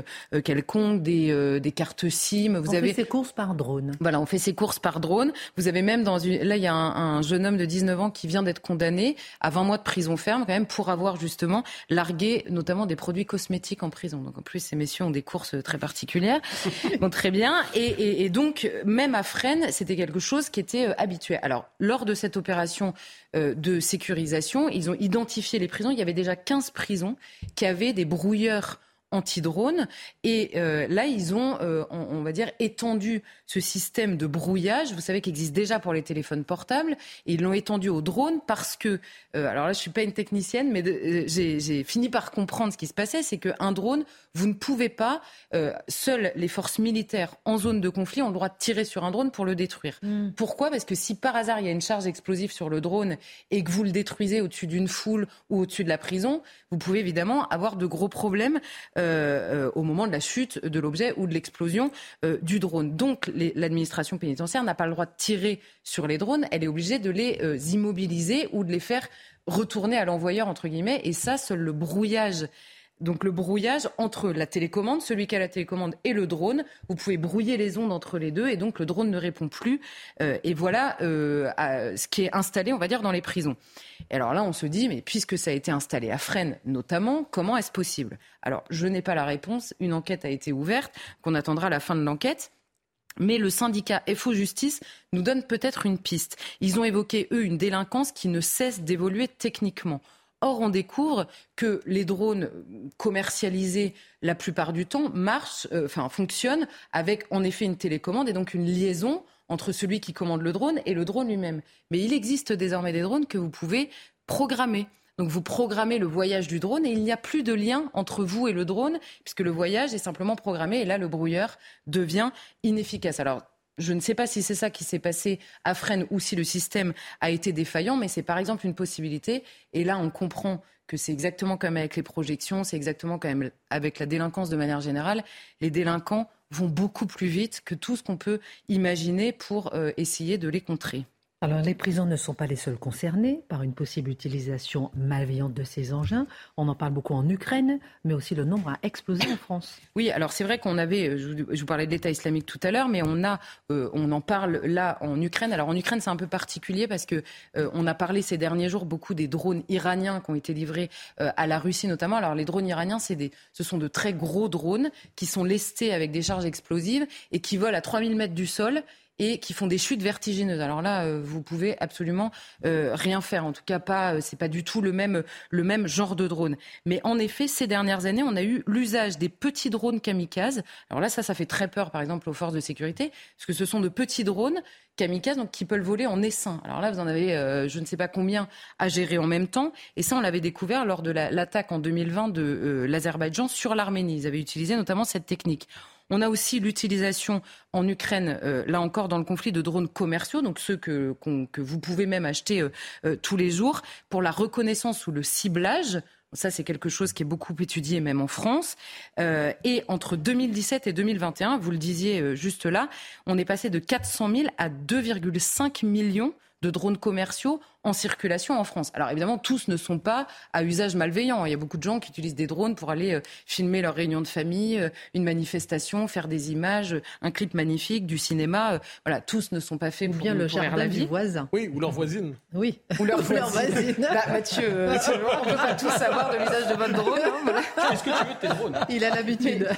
quelconque, des, des cartes SIM. Vous on avez... fait ses courses par drone. Voilà, on fait ses courses par drone. Vous avez même dans une... Là, il y a un, jeune homme de 19 ans qui vient d'être condamné à 20 mois de prison ferme quand même pour avoir justement largué notamment des produits cosmétiques en prison. Donc en plus, ces messieurs ont des courses très particulières. bon, très bien. Et, et, donc, même à Fresnes, c'était quelque chose qui était euh, habituel. Alors, lors de cette opération euh, de sécurisation, ils ont identifié les prisons. Il y avait déjà 15 prisons qui avaient des brouilleurs anti-drone. Et euh, là, ils ont, euh, on, va dire, étendu ce système de brouillage. Vous savez qu'il existe déjà pour les téléphones portables. Et ils l'ont étendu aux drones parce que, euh, alors là, je suis pas une technicienne, mais j'ai fini par comprendre ce qui se passait. C'est qu'un drone, vous ne pouvez pas, seules les forces militaires en zone de conflit ont le droit de tirer sur un drone pour le détruire. Hmm. Pourquoi? Parce que si par hasard il y a une charge explosive sur le drone et que vous le détruisez au-dessus d'une foule ou au-dessus de la prison, vous pouvez évidemment avoir de gros problèmes euh, euh, au moment de la chute de l'objet ou de l'explosion euh, du drone. Donc l'administration pénitentiaire n'a pas le droit de tirer sur les drones, elle est obligée de les immobiliser ou de les faire retourner à l'envoyeur, entre guillemets, et ça, seul le brouillage donc le brouillage entre la télécommande, celui qui a la télécommande et le drone. Vous pouvez brouiller les ondes entre les deux et donc le drone ne répond plus. Euh, et voilà euh, ce qui est installé, on va dire, dans les prisons. Et alors là, on se dit, mais puisque ça a été installé à Fresnes notamment, comment est-ce possible? Alors je n'ai pas la réponse. Une enquête a été ouverte, qu'on attendra la fin de l'enquête. Mais le syndicat FO Justice nous donne peut-être une piste. Ils ont évoqué, eux, une délinquance qui ne cesse d'évoluer techniquement. Or, on découvre que les drones commercialisés, la plupart du temps, marchent, euh, enfin, fonctionnent avec en effet une télécommande et donc une liaison entre celui qui commande le drone et le drone lui-même. Mais il existe désormais des drones que vous pouvez programmer. Donc vous programmez le voyage du drone et il n'y a plus de lien entre vous et le drone puisque le voyage est simplement programmé et là le brouilleur devient inefficace. Alors je ne sais pas si c'est ça qui s'est passé à Fresnes ou si le système a été défaillant, mais c'est par exemple une possibilité. Et là, on comprend que c'est exactement comme avec les projections, c'est exactement comme avec la délinquance de manière générale. Les délinquants vont beaucoup plus vite que tout ce qu'on peut imaginer pour euh, essayer de les contrer. Alors, les prisons ne sont pas les seules concernées par une possible utilisation malveillante de ces engins. On en parle beaucoup en Ukraine, mais aussi le nombre a explosé en France. Oui, alors c'est vrai qu'on avait, je vous parlais de l'État islamique tout à l'heure, mais on a, euh, on en parle là en Ukraine. Alors en Ukraine, c'est un peu particulier parce que euh, on a parlé ces derniers jours beaucoup des drones iraniens qui ont été livrés euh, à la Russie notamment. Alors les drones iraniens, c'est des, ce sont de très gros drones qui sont lestés avec des charges explosives et qui volent à 3000 mètres du sol et qui font des chutes vertigineuses. Alors là, euh, vous pouvez absolument euh, rien faire. En tout cas, pas, euh, c'est pas du tout le même, le même genre de drone. Mais en effet, ces dernières années, on a eu l'usage des petits drones kamikazes. Alors là, ça, ça fait très peur, par exemple, aux forces de sécurité, parce que ce sont de petits drones kamikazes donc, qui peuvent voler en essaim. Alors là, vous en avez je ne sais pas combien à gérer en même temps. Et ça, on l'avait découvert lors de l'attaque en 2020 de l'Azerbaïdjan sur l'Arménie. Ils avaient utilisé notamment cette technique. On a aussi l'utilisation en Ukraine, euh, là encore, dans le conflit de drones commerciaux, donc ceux que, vous pouvez même acheter euh, euh, tous les jours, pour la reconnaissance ou le ciblage. Ça, c'est quelque chose qui est beaucoup étudié, même en France. et entre 2017 et 2021, vous le disiez juste là, on est passé de 400 000 à 2,5 millions de drones commerciaux en circulation en France. Alors évidemment, tous ne sont pas à usage malveillant. Il y a beaucoup de gens qui utilisent des drones pour aller euh, filmer leur réunion de famille, euh, une manifestation, faire des images, un clip magnifique, du cinéma. Euh, voilà, tous ne sont pas faits pour bien le jardin la vie. du voisin. Oui, ou leur voisine. Oui, ou leur voisine. Bah, Mathieu, on ne peut pas tous savoir de l'usage de votre drone. Hein, Est-ce que tu veux tes drones Il a l'habitude.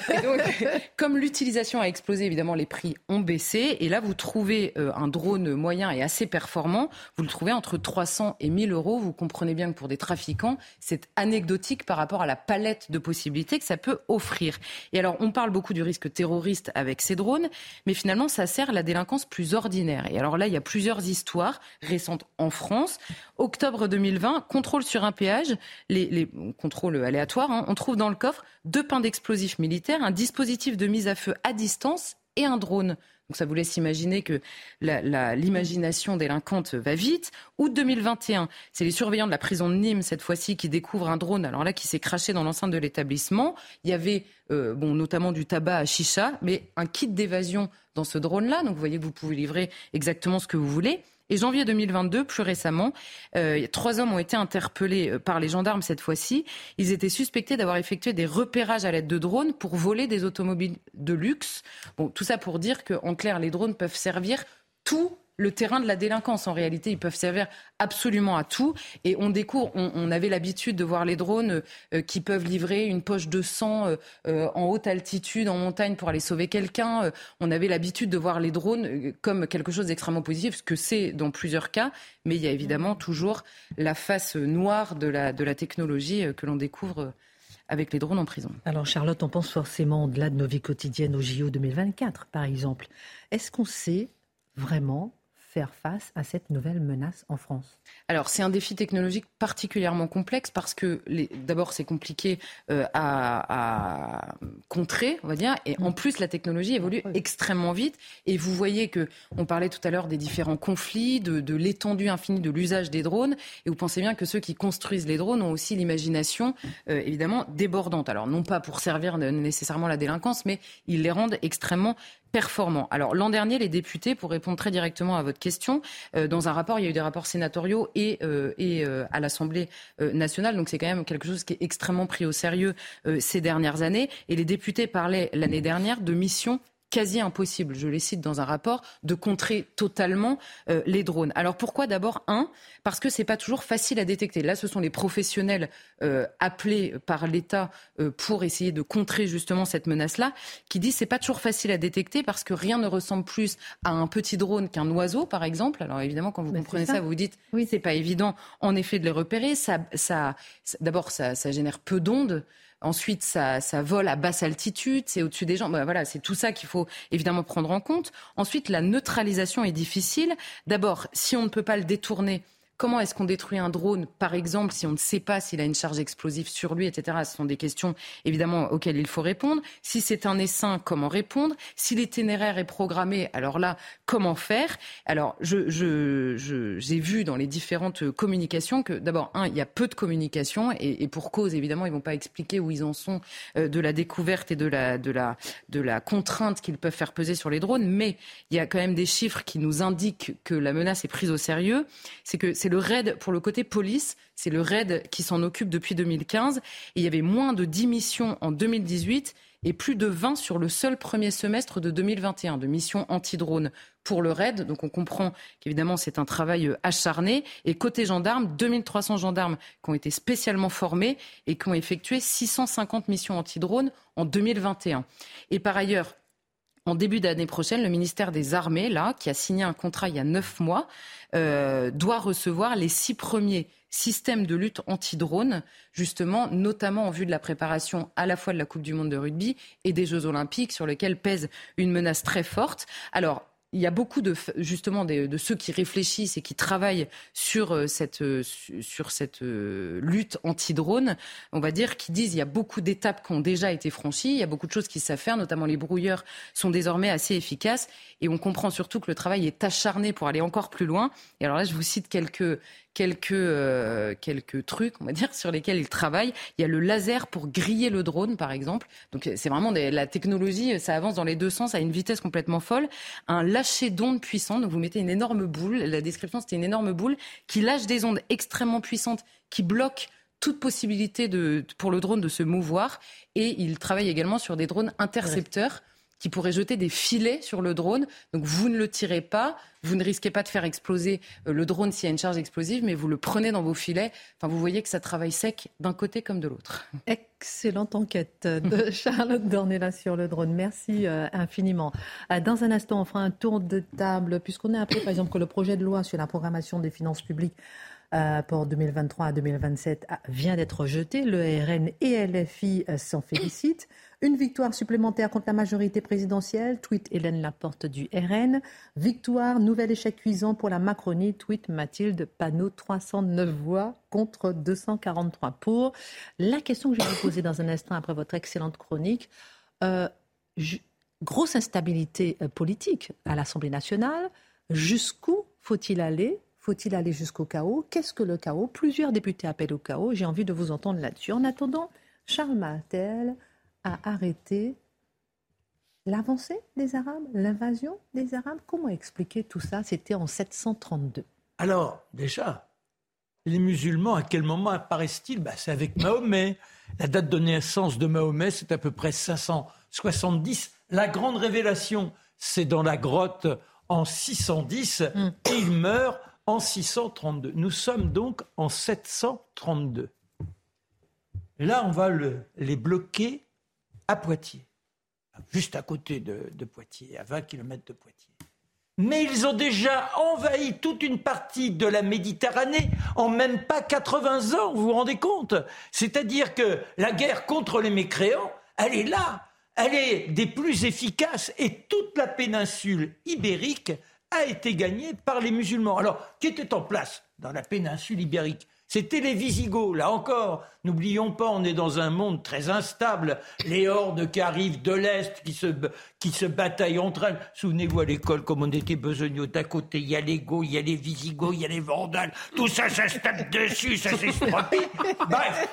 comme l'utilisation a explosé, évidemment, les prix ont baissé. Et là, vous trouvez un drone moyen et assez performant. Vous le trouvez entre 300 et 1000 euros. Vous comprenez bien que pour des trafiquants, c'est anecdotique par rapport à la palette de possibilités que ça peut offrir. Et alors, on parle beaucoup du risque terroriste avec ces drones, mais finalement, ça sert la délinquance plus ordinaire. Et alors là, il y a plusieurs histoires récentes en France. Octobre 2020, contrôle sur un péage, les, contrôles aléatoires, hein. on trouve dans le coffre deux pains d'explosifs militaires, un dispositif de mise à feu à distance et un drone. Donc ça vous laisse imaginer que l'imagination délinquante va vite. Août 2021, c'est les surveillants de la prison de Nîmes, cette fois-ci, qui découvrent un drone, alors là, qui s'est craché dans l'enceinte de l'établissement. Il y avait euh, bon, notamment du tabac à chicha, mais un kit d'évasion dans ce drone-là. Donc vous voyez que vous pouvez livrer exactement ce que vous voulez. Et janvier 2022, plus récemment, euh, trois hommes ont été interpellés euh, par les gendarmes cette fois-ci. Ils étaient suspectés d'avoir effectué des repérages à l'aide de drones pour voler des automobiles de luxe. Bon, tout ça pour dire qu'en clair, les drones peuvent servir tout le terrain de la délinquance. En réalité, ils peuvent servir absolument à tout. Et on découvre, on, avait l'habitude de voir les drones euh, qui peuvent livrer une poche de sang euh, euh, en haute altitude, en montagne, pour aller sauver quelqu'un. on avait l'habitude de voir les drones comme quelque chose d'extrêmement positif, ce que c'est dans plusieurs cas. Mais il y a évidemment toujours la face noire de la, de la technologie que l'on découvre avec les drones en prison. Alors Charlotte, on pense forcément au-delà de nos vies quotidiennes au JO 2024, par exemple. Est-ce qu'on sait vraiment faire face à cette nouvelle menace en France Alors, c'est un défi technologique particulièrement complexe parce que, d'abord, c'est compliqué euh, à, contrer, on va dire, et en plus, la technologie évolue extrêmement vite. Et vous voyez que, on parlait tout à l'heure des différents conflits, de, l'étendue infinie de l'usage des drones, et vous pensez bien que ceux qui construisent les drones ont aussi l'imagination, euh, évidemment, débordante. Alors, non pas pour servir nécessairement la délinquance, mais ils les rendent extrêmement performants. Alors l'an dernier, les députés, pour répondre très directement à votre question, euh, dans un rapport, il y a eu des rapports sénatoriaux et, euh, et euh, à l'Assemblée nationale, donc c'est quand même quelque chose qui est extrêmement pris au sérieux ces dernières années. Et les députés parlaient l'année dernière de missions quasi impossible, je les cite dans un rapport, de contrer totalement euh, les drones. Alors pourquoi d'abord un? Parce que c'est pas toujours facile à détecter. Là, ce sont les professionnels euh, appelés par l'État euh, pour essayer de contrer justement cette menace-là qui disent c'est pas toujours facile à détecter parce que rien ne ressemble plus à un petit drone qu'un oiseau, par exemple. Alors évidemment, quand vous comprenez ça. vous vous dites oui, c'est pas évident en effet de les repérer. Ça, ça, d'abord, ça, ça génère peu d'ondes. Ensuite, ça, vole à basse altitude, c'est au-dessus des gens. Bah, voilà, c'est tout ça qu'il faut évidemment prendre en compte. Ensuite, la neutralisation est difficile. D'abord, si on ne peut pas le détourner, Comment est-ce qu'on détruit un drone, par exemple, si on ne sait pas s'il a une charge explosive sur lui, etc. Ce sont des questions évidemment auxquelles il faut répondre. Si c'est un essaim, comment répondre? Si l'itinéraire est programmé, alors là, comment faire? Alors, j'ai je, je, vu dans les différentes communications que d'abord, un, il y a peu de communication et, pour cause, évidemment, ils vont pas expliquer où ils en sont euh, de la découverte et de la, de la, de la contrainte qu'ils peuvent faire peser sur les drones. Mais il y a quand même des chiffres qui nous indiquent que la menace est prise au sérieux. C'est que c'est le RAID, pour le côté police, c'est le RAID qui s'en occupe depuis 2015. Et il y avait moins de 10 missions en 2018 et plus de 20 sur le seul premier semestre de 2021 de missions anti-drone pour le RAID. Donc on comprend qu'évidemment c'est un travail euh, acharné. Et côté gendarmes, 2300 gendarmes qui ont été spécialement formés et qui ont effectué 650 missions anti-drone en 2021. Et par ailleurs, en début d'année prochaine, le ministère des Armées, là, qui a signé un contrat il y a neuf mois, euh, doit recevoir les six premiers systèmes de lutte anti-drone, justement, notamment en vue de la préparation à la fois de la Coupe du Monde de rugby et des Jeux Olympiques, sur lesquels pèse une menace très forte. Alors, il y a beaucoup de justement de, ceux qui réfléchissent et qui travaillent sur euh, cette euh, sur cette euh, lutte anti-drone, on va dire, qui disent il y a beaucoup d'étapes qui ont déjà été franchies, il y a beaucoup de choses qui savent faire, notamment les brouilleurs sont désormais assez efficaces et on comprend surtout que le travail est acharné pour aller encore plus loin. Et alors là, je vous cite quelques quelques, euh, quelques trucs, on va dire, sur lesquels ils travaillent. Il y a le laser pour griller le drone, par exemple. Donc c'est vraiment des, la technologie, ça avance dans les deux sens à une vitesse complètement folle. Un lâcher d'ondes puissant, donc vous mettez une énorme boule, la description c'était une énorme boule, qui lâche des ondes extrêmement puissantes, qui bloquent toute possibilité de, pour le drone de se mouvoir. Et il travaille également sur des drones intercepteurs qui pourrait jeter des filets sur le drone. Donc vous ne le tirez pas, vous ne risquez pas de faire exploser euh, le drone s'il y a une charge explosive, mais vous le prenez dans vos filets. Enfin, vous voyez que ça travaille sec d'un côté comme de l'autre. Excellente enquête de Charlotte Dornella sur le drone. Merci euh, infiniment. Euh, dans un instant, on fera un tour de table, puisqu'on a appris par exemple que le projet de loi sur la programmation des finances publiques pour 2023 à 2027 vient d'être rejeté. Le RN et LFI s'en félicitent. Une victoire supplémentaire contre la majorité présidentielle, tweet Hélène Laporte du RN. Victoire, nouvel échec cuisant pour la Macronie, tweet Mathilde Panot, 309 voix contre 243 pour. La question que je vais vous poser dans un instant après votre excellente chronique, euh, grosse instabilité euh, politique à l'Assemblée nationale. Jusqu'où faut-il aller Faut-il aller jusqu'au chaos? Qu'est-ce que le chaos? Plusieurs députés appellent au chaos. J'ai envie de vous entendre là-dessus. En attendant, Charles Martel a arrêté l'avancée des Arabes, l'invasion des Arabes. Comment expliquer tout ça? C'était en 732. Alors, déjà, les musulmans, à quel moment apparaissent-ils? Bah, C'est avec Mahomet. La date de naissance de Mahomet, c'est à peu près 570. La grande révélation, c'est dans la grotte en 610 mm. et il meurt en 632. Nous sommes donc en 732. Là, on va les bloquer à Poitiers, juste à côté de, Poitiers, à 20 km de Poitiers. Mais ils ont déjà envahi toute une partie de la Méditerranée en même pas 80 ans, vous vous rendez compte? C'est-à-dire que la guerre contre les mécréants, elle est là, elle est des plus efficaces et toute la péninsule ibérique a été gagnée par les musulmans. Alors, qui était en place dans la péninsule ibérique? C'était les Visigoths, là encore. N'oublions pas, on est dans un monde très instable. Les hordes qui arrivent de l'Est, qui se, qui se bataillent entre elles. Souvenez-vous à l'école, comme on était besogneux d'un côté, il y a les Goths, il y a les Visigoths, il y a les Vandales. Tout ça, ça se tape dessus, ça s'estropie. Bref,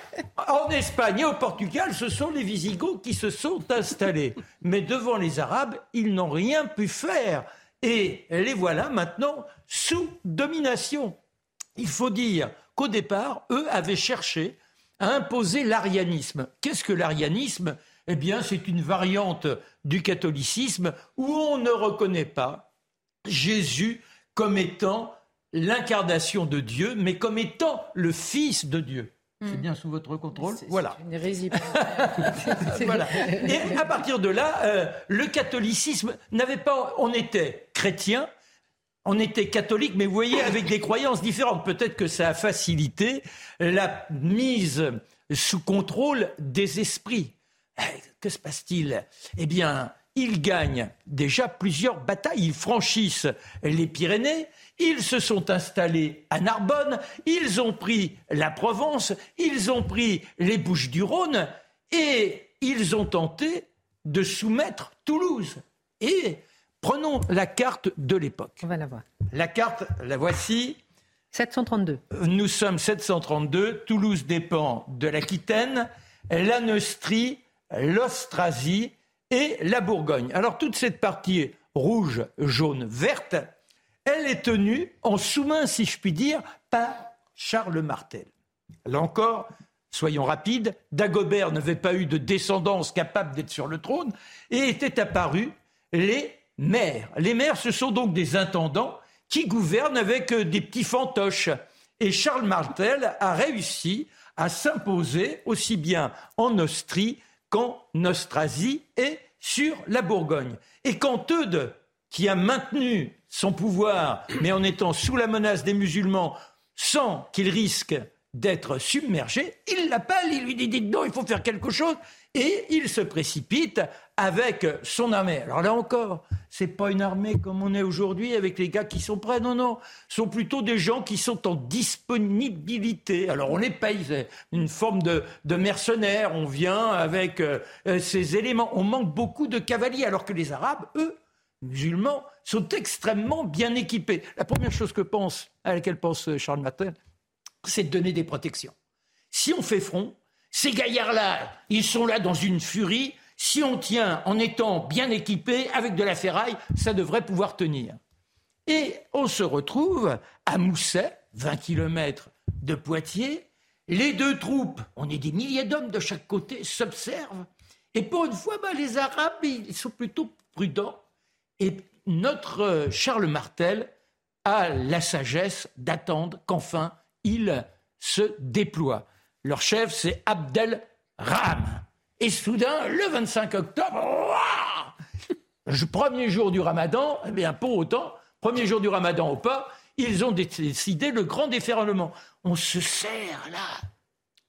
en Espagne et au Portugal, ce sont les Visigoths qui se sont installés. Mais devant les Arabes, ils n'ont rien pu faire. Et les voilà maintenant sous domination. Il faut dire qu'au départ, eux avaient cherché à imposer l'arianisme. Qu'est-ce que l'arianisme? Eh bien, c'est une variante du catholicisme où on ne reconnaît pas Jésus comme étant l'incarnation de Dieu, mais comme étant le Fils de Dieu. C'est hmm. bien sous votre contrôle. Voilà. Une hérésie. voilà. Et à partir de là, euh, le catholicisme n'avait pas. On était chrétien, on était catholique, mais vous voyez, avec des croyances différentes. Peut-être que ça a facilité la mise sous contrôle des esprits. Eh, que se passe-t-il? Eh bien, ils gagnent déjà plusieurs batailles. Ils franchissent les Pyrénées, ils se sont installés à Narbonne, ils ont pris la Provence, ils ont pris les Bouches-du-Rhône et ils ont tenté de soumettre Toulouse. Et Prenons la carte de l'époque. On va la voir. La carte, la voici. 732. Nous sommes 732. Toulouse dépend de l'Aquitaine, la l'Austrasie et la Bourgogne. Alors toute cette partie rouge, jaune, verte, elle est tenue en sous-main, si je puis dire, par Charles Martel. Là encore, soyons rapides, Dagobert n'avait pas eu de descendance capable d'être sur le trône et étaient apparus les maires. Les maires, ce sont donc des intendants qui gouvernent avec euh, des petits fantoches. Et Charles Martel a réussi à s'imposer aussi bien en Austrie qu'en Austrasie et sur la Bourgogne. Et quand Eudes, qui a maintenu son pouvoir, mais en étant sous la menace des musulmans, sans qu'il risque d'être submergé, il l'appelle, il lui dit dites donc, il faut faire quelque chose, et il se précipite avec son armée. Alors là encore, c'est pas une armée comme on est aujourd'hui avec les gars qui sont prêts, non, non, ce sont plutôt des gens qui sont en disponibilité. Alors on les paye, c'est une forme de, mercenaires, on vient avec euh, ces éléments. On manque beaucoup de cavaliers, alors que les Arabes, eux, musulmans, sont extrêmement bien équipés. La première chose que pense, à laquelle pense Charles Matin, c'est de donner des protections. Si on fait front, ces gaillards-là, ils sont là dans une furie. Si on tient en étant bien équipé, avec de la ferraille, ça devrait pouvoir tenir. Et on se retrouve à Mousset, 20 km de Poitiers. Les deux troupes, on est des milliers d'hommes de chaque côté, s'observent. Et pour une fois, bah, les Arabes, ils sont plutôt prudents. Et notre Charles Martel a la sagesse d'attendre qu'enfin il se déploie. Leur chef, c'est Abdel Ram. Et soudain, le 25 octobre, premier jour du ramadan, eh bien, pour autant, premier jour du ramadan ou pas, ils ont décidé le grand déferlement. On se sert là.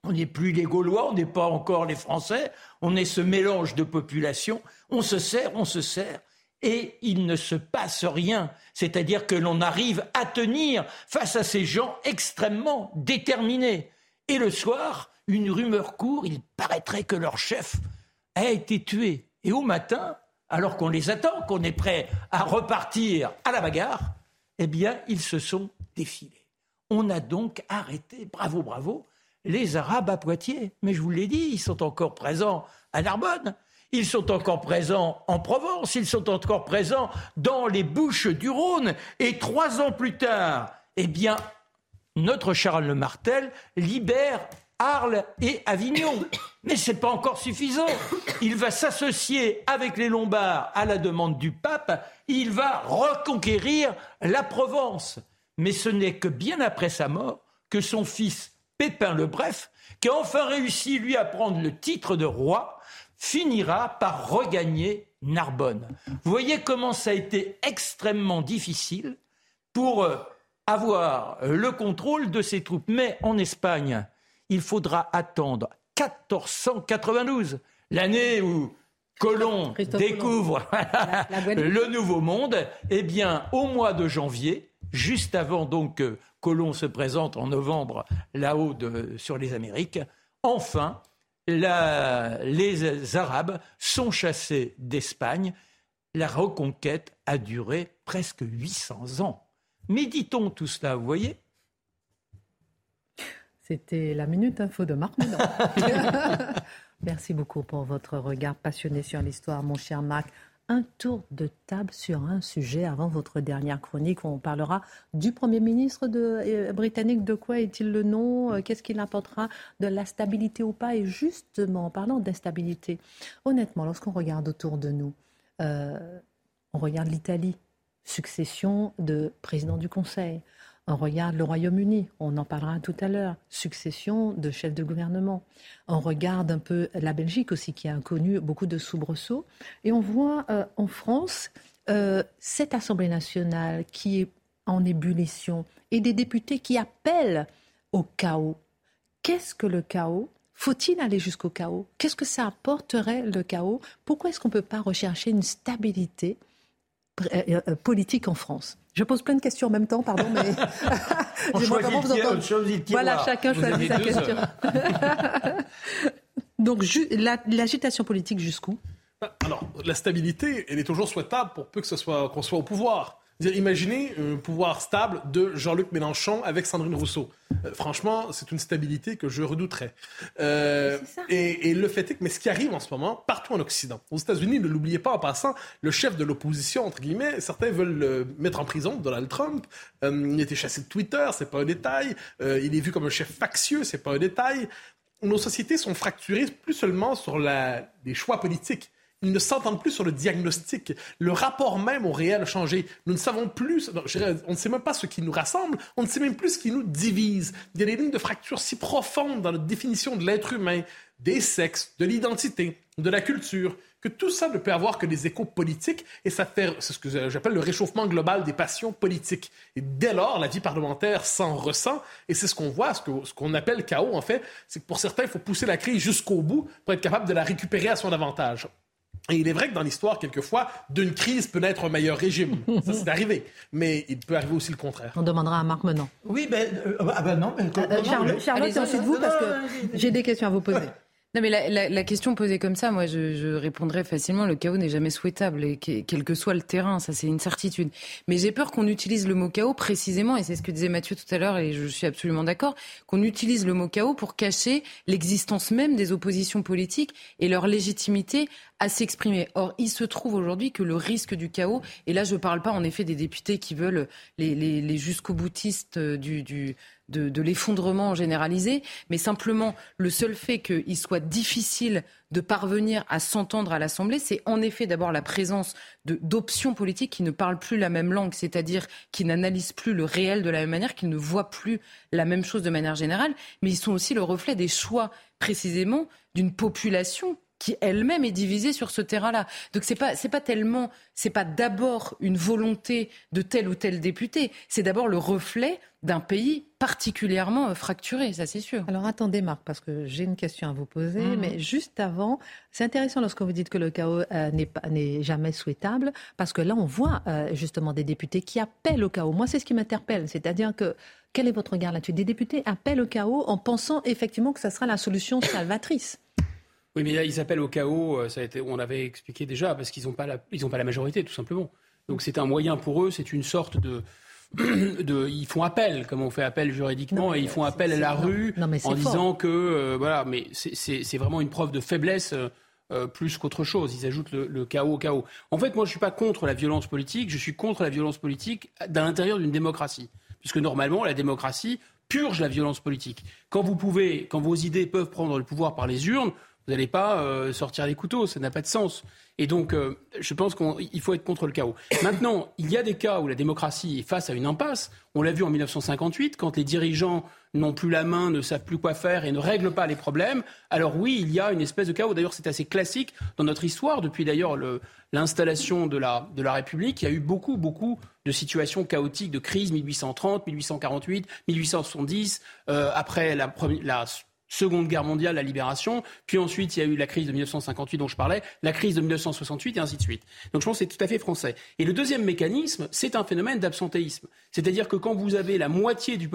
On n'est plus les Gaulois, on n'est pas encore les Français, on est ce mélange de population. On se sert, on se sert et il ne se passe rien. C'est-à-dire que l'on arrive à tenir face à ces gens extrêmement déterminés. Et le soir, une rumeur court, il paraîtrait que leur chef a été tué. Et au matin, alors qu'on les attend, qu'on est prêt à repartir à la bagarre, eh bien, ils se sont défilés. On a donc arrêté, bravo, bravo, les Arabes à Poitiers. Mais je vous l'ai dit, ils sont encore présents à Narbonne. Ils sont encore présents en Provence, ils sont encore présents dans les Bouches du Rhône. Et trois ans plus tard, eh bien, notre Charles Le Martel libère Arles et Avignon. Mais ce n'est pas encore suffisant. Il va s'associer avec les Lombards à la demande du pape. Il va reconquérir la Provence. Mais ce n'est que bien après sa mort que son fils Pépin le Bref, qui a enfin réussi lui à prendre le titre de roi, finira par regagner Narbonne. Vous voyez comment ça a été extrêmement difficile pour euh, avoir le contrôle de ses troupes. Mais en Espagne, il faudra attendre 1492, l'année où Colomb découvre le Nouveau Monde. Eh bien, au mois de janvier, juste avant donc que Colomb se présente en novembre là-haut sur les Amériques, enfin, les Arabes sont chassés d'Espagne. La reconquête a duré presque 800 ans. Méditons tout cela, vous voyez c'était la Minute Info de Marc. Merci beaucoup pour votre regard passionné sur l'histoire, mon cher Marc. Un tour de table sur un sujet avant votre dernière chronique où on parlera du Premier ministre de, euh, britannique. De quoi est-il le nom? Euh, Qu'est-ce qu'il apportera? De la stabilité ou pas? Et justement, en parlant d'instabilité, honnêtement, lorsqu'on regarde autour de nous, euh, on regarde l'Italie, succession de président du Conseil. On regarde le Royaume-Uni, on en parlera tout à l'heure, succession de chefs de gouvernement. On regarde un peu la Belgique aussi, qui a connu beaucoup de soubresauts. Et on voit euh, en France euh, cette Assemblée nationale qui est en ébullition et des députés qui appellent au chaos. Qu'est-ce que le chaos? Faut-il aller jusqu'au chaos? Qu'est-ce que ça apporterait le chaos? Pourquoi est-ce qu'on ne peut pas rechercher une stabilité? Politique en France je pose plein de questions en même temps, pardon, mais On comment vous entendre. Voilà, chacun choisit sa question. Donc, l'agitation politique jusqu'où? Alors, la stabilité, elle est toujours souhaitable pour peu que ce soit qu'on soit au pouvoir. Imaginez un pouvoir stable de Jean-Luc Mélenchon avec Sandrine Rousseau. Euh, franchement, c'est une stabilité que je redouterais. Euh, et, le fait est que, mais ce qui arrive en ce moment, partout en Occident, aux États-Unis, ne l'oubliez pas en passant, le chef de l'opposition, entre guillemets, certains veulent le mettre en prison, Donald Trump. Euh, il a été chassé de Twitter, c'est pas un détail. il est vu comme un chef factieux, c'est pas un détail. Nos sociétés sont fracturées plus seulement sur la, les choix politiques ils ne s'entendent plus sur le diagnostic. Le rapport même au réel a changé. Nous ne savons plus, on ne sait même pas ce qui nous rassemble, on ne sait même plus ce qui nous divise. Il y a des lignes de fracture si profondes dans la définition de l'être humain, des sexes, de l'identité, de la culture, que tout ça ne peut avoir que des échos politiques et ça fait, ce que j'appelle le réchauffement global des passions politiques. Et dès lors, la vie parlementaire s'en ressent et c'est ce qu'on voit, ce, ce qu'on appelle chaos en fait, c'est que pour certains, il faut pousser la crise jusqu'au bout pour être capable de la récupérer à son avantage. Et il est vrai que dans l'histoire, quelquefois, d'une crise peut naître un meilleur régime. Ça, c'est arrivé. Mais il peut arriver aussi le contraire. On demandera à Marc Menant. Oui, ben, euh, ah ben non. Mais, euh, Charlotte, Charlotte c'est ensuite vous, parce que j'ai des questions à vous poser. Non, mais la, la, question posée comme ça, moi, je, je répondrais facilement le chaos n'est jamais souhaitable, quel que soit le terrain, ça c'est une certitude. Mais j'ai peur qu'on utilise le mot chaos précisément, et c'est ce que disait Mathieu tout à l'heure, et je suis absolument d'accord, qu'on utilise le mot chaos pour cacher l'existence même des oppositions politiques et leur légitimité à s'exprimer. Or, il se trouve aujourd'hui que le risque du chaos, et là je ne parle pas en effet des députés qui veulent les, les, jusqu'au boutistes du, du de, l'effondrement généralisé, mais simplement le seul fait qu'il soit difficile de parvenir à s'entendre à l'Assemblée, c'est en effet d'abord la présence d'options politiques qui ne parlent plus la même langue, c'est-à-dire qui n'analysent plus le réel de la même manière, qui ne voient plus la même chose de manière générale, mais ils sont aussi le reflet des choix précisément d'une population qui elle-même est divisée sur ce terrain-là. Donc c'est pas c'est pas tellement c'est pas d'abord une volonté de tel ou tel député, c'est d'abord le reflet d'un pays particulièrement euh, fracturé, ça c'est sûr. Alors attendez Marc, parce que j'ai une question à vous poser, mhm. mais juste avant, c'est intéressant lorsque vous dites que le chaos euh, n'est jamais souhaitable, parce que là on voit euh, justement des députés qui appellent au chaos. Moi c'est ce qui m'interpelle, c'est-à-dire que quel est votre regard là-dessus? Des députés appellent au chaos en pensant effectivement que ça sera la solution salvatrice. Oui, mais là, ils appellent au chaos, euh, ça a été, on avait expliqué déjà, parce qu'ils n'ont pas, la, pas la majorité, tout simplement. Donc c'est un moyen pour eux, c'est une sorte de, de, ils font appel, comme on fait appel juridiquement, et ils font appel à la rue en disant que, euh, voilà, mais c'est vraiment une preuve de faiblesse. Euh, plus qu'autre chose. Ils ajoutent le, chaos au chaos. En fait, moi, je ne suis pas contre la violence politique, je suis contre la violence politique à l'intérieur d'une démocratie. Puisque normalement, la démocratie purge la violence politique. Quand vous pouvez, quand vos idées peuvent prendre le pouvoir par les urnes, vous n'allez pas euh, sortir les couteaux, ça n'a pas de sens. Et donc, euh, je pense qu'il faut être contre le chaos. Maintenant, il y a des cas où la démocratie est face à une impasse. On l'a vu en 1958, quand les dirigeants n'ont plus la main, ne savent plus quoi faire et ne règlent pas les problèmes. Alors oui, il y a une espèce de chaos. D'ailleurs, c'est assez classique dans notre histoire. Depuis d'ailleurs l'installation de la, de la République, il y a eu beaucoup, beaucoup de situations chaotiques, de crises 1830, 1848, 1870, euh, après la, la Seconde Guerre mondiale, la libération, puis ensuite il y a eu la crise de 1958 dont je parlais, la crise de 1968 et ainsi de suite. Donc je pense que c'est tout à fait français. Et le deuxième mécanisme, c'est un phénomène d'absentéisme. C'est-à-dire que quand vous avez la moitié du,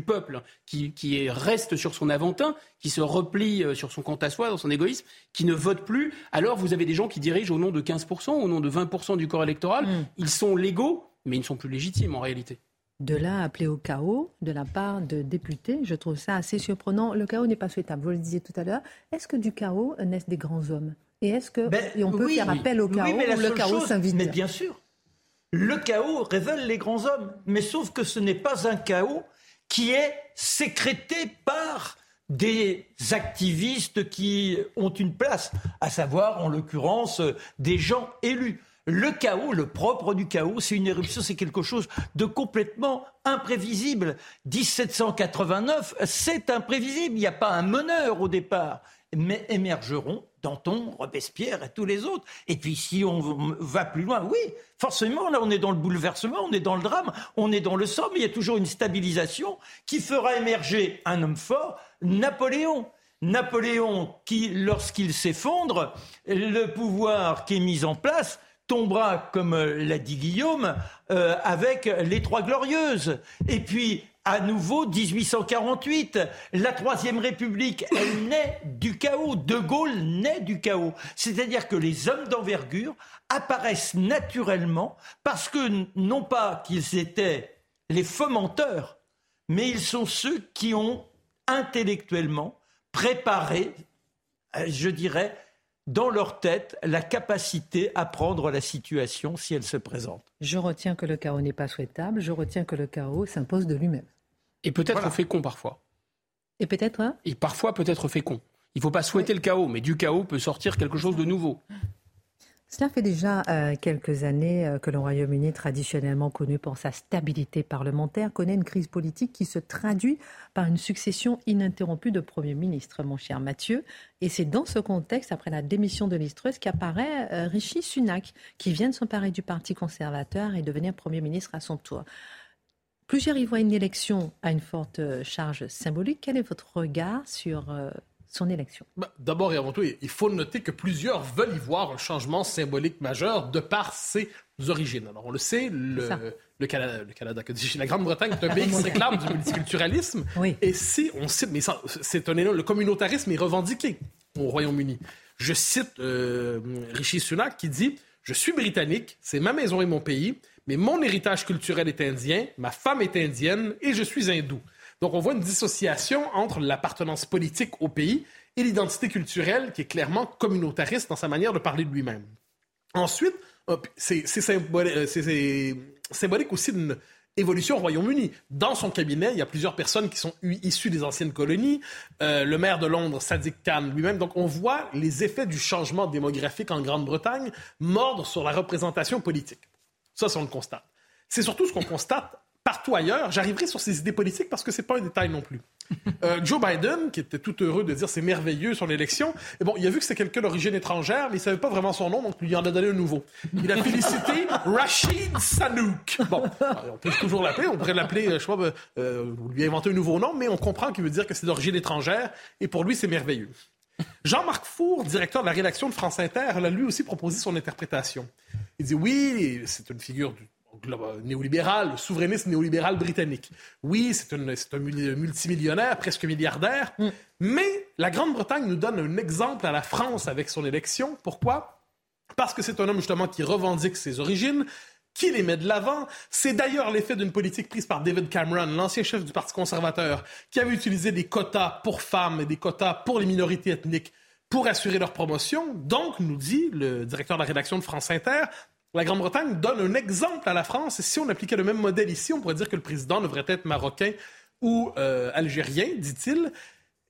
peuple qui, qui, reste sur son aventin, qui se replie euh, sur son compte à soi, dans son égoïsme, qui ne vote plus, alors vous avez des gens qui dirigent au nom de 15%, au nom de 20% du corps électoral. Mmh. Ils sont légaux, mais ils ne sont plus légitimes en réalité de là appeler au chaos de la part de députés. Je trouve ça assez surprenant. Le chaos n'est pas souhaitable, vous le disiez tout à l'heure. Est-ce que du chaos naissent des grands hommes? Et est-ce que ben, on peut faire appel au chaos ou le chaos s'invite Mais bien? sûr. Le chaos révèle les grands hommes. Mais sauf que ce n'est pas un chaos qui est sécrété par des activistes qui ont une place, à savoir en l'occurrence des gens élus. Le chaos, le propre du chaos, c'est une éruption, c'est quelque chose de complètement imprévisible. 1789, c'est imprévisible. Il n'y a pas un meneur au départ. Mais émergeront Danton, Robespierre et tous les autres. Et puis si on va plus loin, oui, forcément, là on est dans le bouleversement, on est dans le drame, on est dans le sang, mais il y a toujours une stabilisation qui fera émerger un homme fort, Napoléon. Napoléon qui, lorsqu'il s'effondre, le pouvoir qui est mis en place tombera, comme euh, l'a dit Guillaume, euh, avec les Trois Glorieuses. Et puis, à nouveau, 1848, la Troisième République, elle naît du chaos. De Gaulle naît du chaos. C'est-à-dire que les hommes d'envergure apparaissent naturellement parce que, non pas qu'ils étaient les fomenteurs, mais ils sont ceux qui ont intellectuellement préparé, euh, je dirais, dans leur tête la capacité à prendre la situation si elle se présente. Je retiens que le chaos n'est pas souhaitable, je retiens que le chaos s'impose de lui-même. Et peut-être fécond parfois. Et peut-être hein? Et parfois peut-être fécond. Il ne faut pas souhaiter le chaos, mais du chaos peut sortir quelque chose de nouveau. Cela fait déjà euh, quelques années euh, que le Royaume-Uni, traditionnellement connu pour sa stabilité parlementaire, connaît une crise politique qui se traduit par une succession ininterrompue de premiers ministres, mon cher Mathieu. Et c'est dans ce contexte, après la démission de l'Istreuse, qu'apparaît euh, Rishi Sunak, qui vient de s'emparer du Parti conservateur et devenir Premier ministre à son tour. Plusieurs y voient une élection à une forte charge symbolique. Quel est votre regard sur son élection bah, D'abord et avant tout, il faut noter que plusieurs veulent y voir un changement symbolique majeur de par ses origines. Alors, on le sait, le, le Canada, le Canada la Grande-Bretagne est un pays qui se réclame du multiculturalisme. Et si on cite, mais c'est un le communautarisme est revendiqué au Royaume-Uni. Je cite euh, Rishi Sunak qui dit Je suis britannique, c'est ma maison et mon pays, mais mon héritage culturel est indien, ma femme est indienne et je suis hindou. Donc, on voit une dissociation entre l'appartenance politique au pays et l'identité culturelle qui est clairement communautariste dans sa manière de parler de lui-même. Ensuite, c'est euh, symbolique aussi d'une évolution au Royaume-Uni. Dans son cabinet, il y a plusieurs personnes qui sont issues des anciennes colonies. Euh, le maire de Londres, Sadiq Khan lui-même. Donc, on voit les effets du changement démographique en Grande-Bretagne mordre sur la représentation politique. Ça, c'est on le constate. C'est surtout ce qu'on constate partout ailleurs. J'arriverai sur ses idées politiques parce que c'est pas un détail non plus. Euh, Joe Biden, qui était tout heureux de dire c'est merveilleux sur l'élection, et bon, il a vu que c'était quelqu'un d'origine étrangère, mais il savait pas vraiment son nom, donc il lui en a donné un nouveau. Il a félicité Rachid Sanouk. Bon, on peut toujours l'appeler, on pourrait l'appeler, je sais pas, euh, lui inventer un nouveau nom, mais on comprend qu'il veut dire que c'est d'origine étrangère, et pour lui, c'est merveilleux. Jean-Marc Four, directeur de la rédaction de France Inter, a lui aussi proposé son interprétation. Il dit oui, c'est une figure du néolibéral, le souverainisme néolibéral britannique. Oui, c'est un multimillionnaire, presque milliardaire, mm. mais la Grande-Bretagne nous donne un exemple à la France avec son élection. Pourquoi? Parce que c'est un homme justement qui revendique ses origines, qui les met de l'avant. C'est d'ailleurs l'effet d'une politique prise par David Cameron, l'ancien chef du Parti conservateur, qui avait utilisé des quotas pour femmes et des quotas pour les minorités ethniques pour assurer leur promotion. Donc, nous dit le directeur de la rédaction de France Inter, la Grande-Bretagne donne un exemple à la France. Et si on appliquait le même modèle ici, on pourrait dire que le président devrait être marocain ou euh, algérien, dit-il.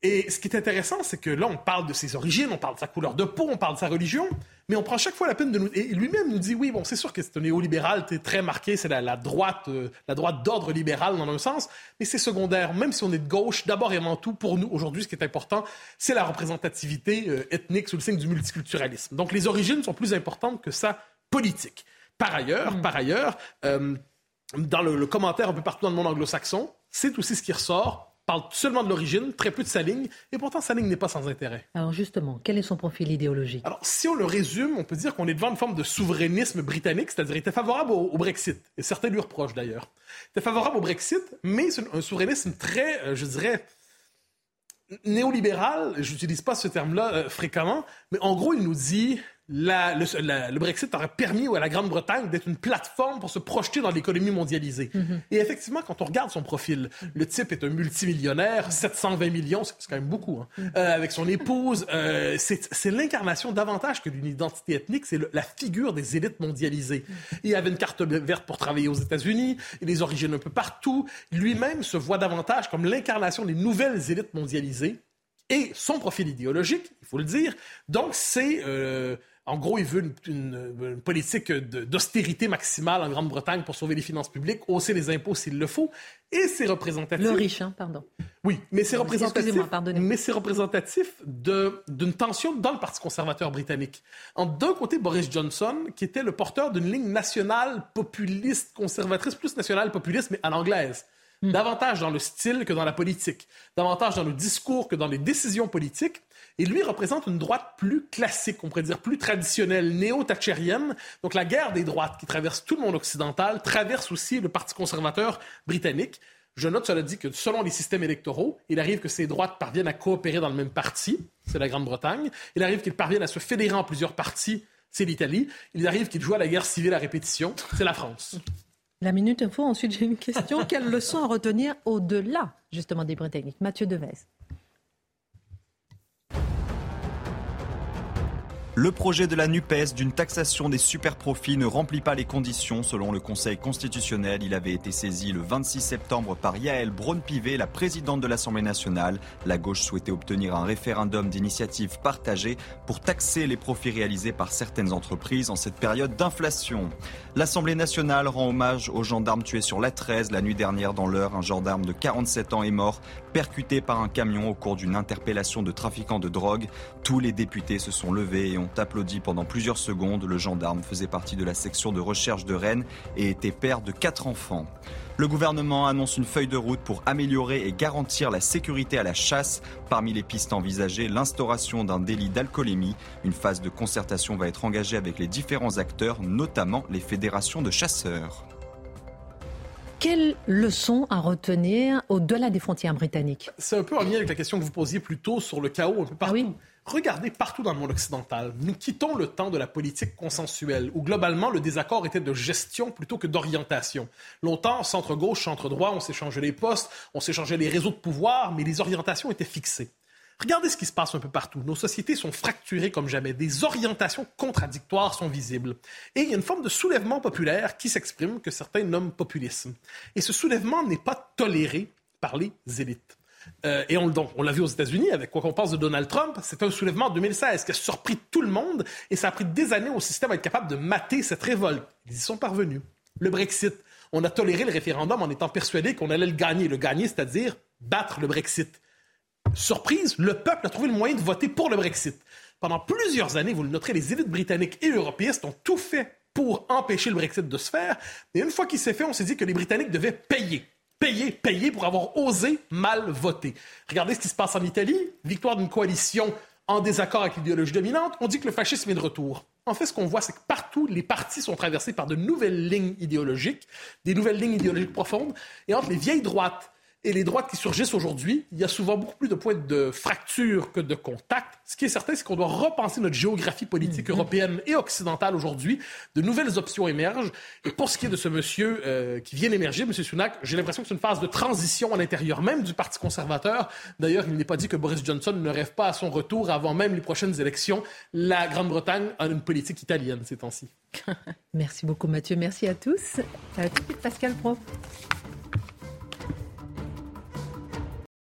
Et ce qui est intéressant, c'est que là, on parle de ses origines, on parle de sa couleur de peau, on parle de sa religion, mais on prend chaque fois la peine de nous... Et lui-même nous dit, oui, bon, c'est sûr que c'est un néolibéral, très marqué, c'est la, droite, euh, la droite d'ordre libéral dans un sens, mais c'est secondaire. Même si on est de gauche, d'abord et avant tout, pour nous, aujourd'hui, ce qui est important, c'est la représentativité euh, ethnique sous le signe du multiculturalisme. Donc les origines sont plus importantes que sa politique. Par ailleurs, mm. par ailleurs, euh, dans le commentaire un peu partout dans le monde anglo-saxon, c'est aussi ce qui ressort parle seulement de l'origine, très peu de sa ligne, et pourtant sa ligne n'est pas sans intérêt. Alors justement, quel est son profil idéologique? Alors si on le résume, on peut dire qu'on est devant une forme de souverainisme britannique, c'est-à-dire qu'il était favorable au, Brexit, et certains lui reprochent d'ailleurs. Il était favorable au Brexit, mais c'est un souverainisme très, euh, je dirais, néolibéral, j'utilise pas ce terme-là euh, fréquemment, mais en gros, il nous dit le, Brexit aurait permis à la Grande-Bretagne d'être une plateforme pour se projeter dans l'économie mondialisée. Mm-hmm. Et effectivement, quand on regarde son profil, le type est un multimillionnaire, 720 millions, c'est quand même beaucoup, hein, mm-hmm. euh, avec son épouse. Euh, c'est l'incarnation davantage que d'une identité ethnique, c'est la figure des élites mondialisées. Mm-hmm. Il avait une carte verte pour travailler aux États-Unis, il a des origines un peu partout. Lui-même se voit davantage comme l'incarnation des nouvelles élites mondialisées. Et son profil idéologique, il faut le dire, donc c'est... Euh, en gros, il veut une, politique d'austérité maximale en Grande-Bretagne pour sauver les finances publiques, hausser les impôts s'il le faut. Et c'est représentatif. Le riche, hein, pardon. Oui, mais c'est représentatif. Mais c'est représentatif d'une tension dans le Parti conservateur britannique. D'un côté, Boris Johnson, qui était le porteur d'une ligne nationale populiste, conservatrice, plus nationale populiste, mais à l'anglaise. Hmm. Davantage dans le style que dans la politique, davantage dans le discours que dans les décisions politiques. Et lui représente une droite plus classique, on pourrait dire plus traditionnelle, néo-thatchérienne. Donc la guerre des droites qui traverse tout le monde occidental traverse aussi le Parti conservateur britannique. Je note, cela dit, que selon les systèmes électoraux, il arrive que ces droites parviennent à coopérer dans le même parti, c'est la Grande-Bretagne. Il arrive qu'ils parviennent à se fédérer en plusieurs partis, c'est l'Italie. Il arrive qu'ils jouent à la guerre civile à répétition, c'est la France. La minute info, ensuite j'ai une question. Quelle leçon à retenir au-delà, justement, des Britanniques? Mathieu Devez. Le projet de la NUPES d'une taxation des superprofits ne remplit pas les conditions selon le Conseil constitutionnel. Il avait été saisi le 26 septembre par Yael Braun-Pivet, la présidente de l'Assemblée nationale. La gauche souhaitait obtenir un référendum d'initiative partagée pour taxer les profits réalisés par certaines entreprises en cette période d'inflation. L'Assemblée nationale rend hommage aux gendarmes tués sur la 13 la nuit dernière dans l'heure. Un gendarme de 47 ans est mort, percuté par un camion au cours d'une interpellation de trafiquants de drogue. Tous les députés se sont levés applaudi pendant plusieurs secondes. Le gendarme faisait partie de la section de recherche de Rennes et était père de quatre enfants. Le gouvernement annonce une feuille de route pour améliorer et garantir la sécurité à la chasse. Parmi les pistes envisagées, l'instauration d'un délit d'alcoolémie. Une phase de concertation va être engagée avec les différents acteurs, notamment les fédérations de chasseurs. Quelle leçon à retenir au-delà des frontières britanniques? C'est un peu en lien avec la question que vous posiez plus tôt sur le chaos un peu partout. Ah Regardez partout dans le monde occidental, nous quittons le temps de la politique consensuelle, où globalement le désaccord était de gestion plutôt que d'orientation. Longtemps, centre-gauche, centre-droit, on s'échangeait les postes, on s'échangeait les réseaux de pouvoir, mais les orientations étaient fixées. Regardez ce qui se passe un peu partout. Nos sociétés sont fracturées comme jamais. Des orientations contradictoires sont visibles. Et il y a une forme de soulèvement populaire qui s'exprime, que certains nomment populisme. Et ce soulèvement n'est pas toléré par les élites. Euh, et on, l'a vu aux États-Unis avec quoi qu'on pense de Donald Trump. C'était un soulèvement en 2016 qui a surpris tout le monde et ça a pris des années au système à être capable de mater cette révolte. Ils y sont parvenus. Le Brexit. On a toléré le référendum en étant persuadé qu'on allait le gagner. Le gagner, c'est-à-dire battre le Brexit. Surprise, le peuple a trouvé le moyen de voter pour le Brexit. Pendant plusieurs années, vous le noterez, les élites britanniques et européistes ont tout fait pour empêcher le Brexit de se faire. Et une fois qu'il s'est fait, on s'est dit que les Britanniques devaient payer payer, payer pour avoir osé mal voter. Regardez ce qui se passe en Italie. Victoire d'une coalition en désaccord avec l'idéologie dominante, on dit que le fascisme est de retour. En fait, ce qu'on voit, c'est que partout, les partis sont traversés par de nouvelles lignes idéologiques, des nouvelles lignes idéologiques profondes, et entre les vieilles droites et les droites qui surgissent aujourd'hui, il y a souvent beaucoup plus de points de fracture que de contact. Ce qui est certain, c'est qu'on doit repenser notre géographie politique mhm. européenne et occidentale aujourd'hui. De nouvelles options émergent. Et pour ce qui est de ce monsieur euh, qui vient d'émerger, M. Sunak, j'ai l'impression que c'est une phase de transition à l'intérieur même du Parti conservateur. D'ailleurs, il n'est pas dit que Boris Johnson ne rêve pas à son retour avant même les prochaines élections. La Grande-Bretagne a une politique italienne ces temps-ci. Merci beaucoup Mathieu, merci à tous. À tout de suite Pascal Pro.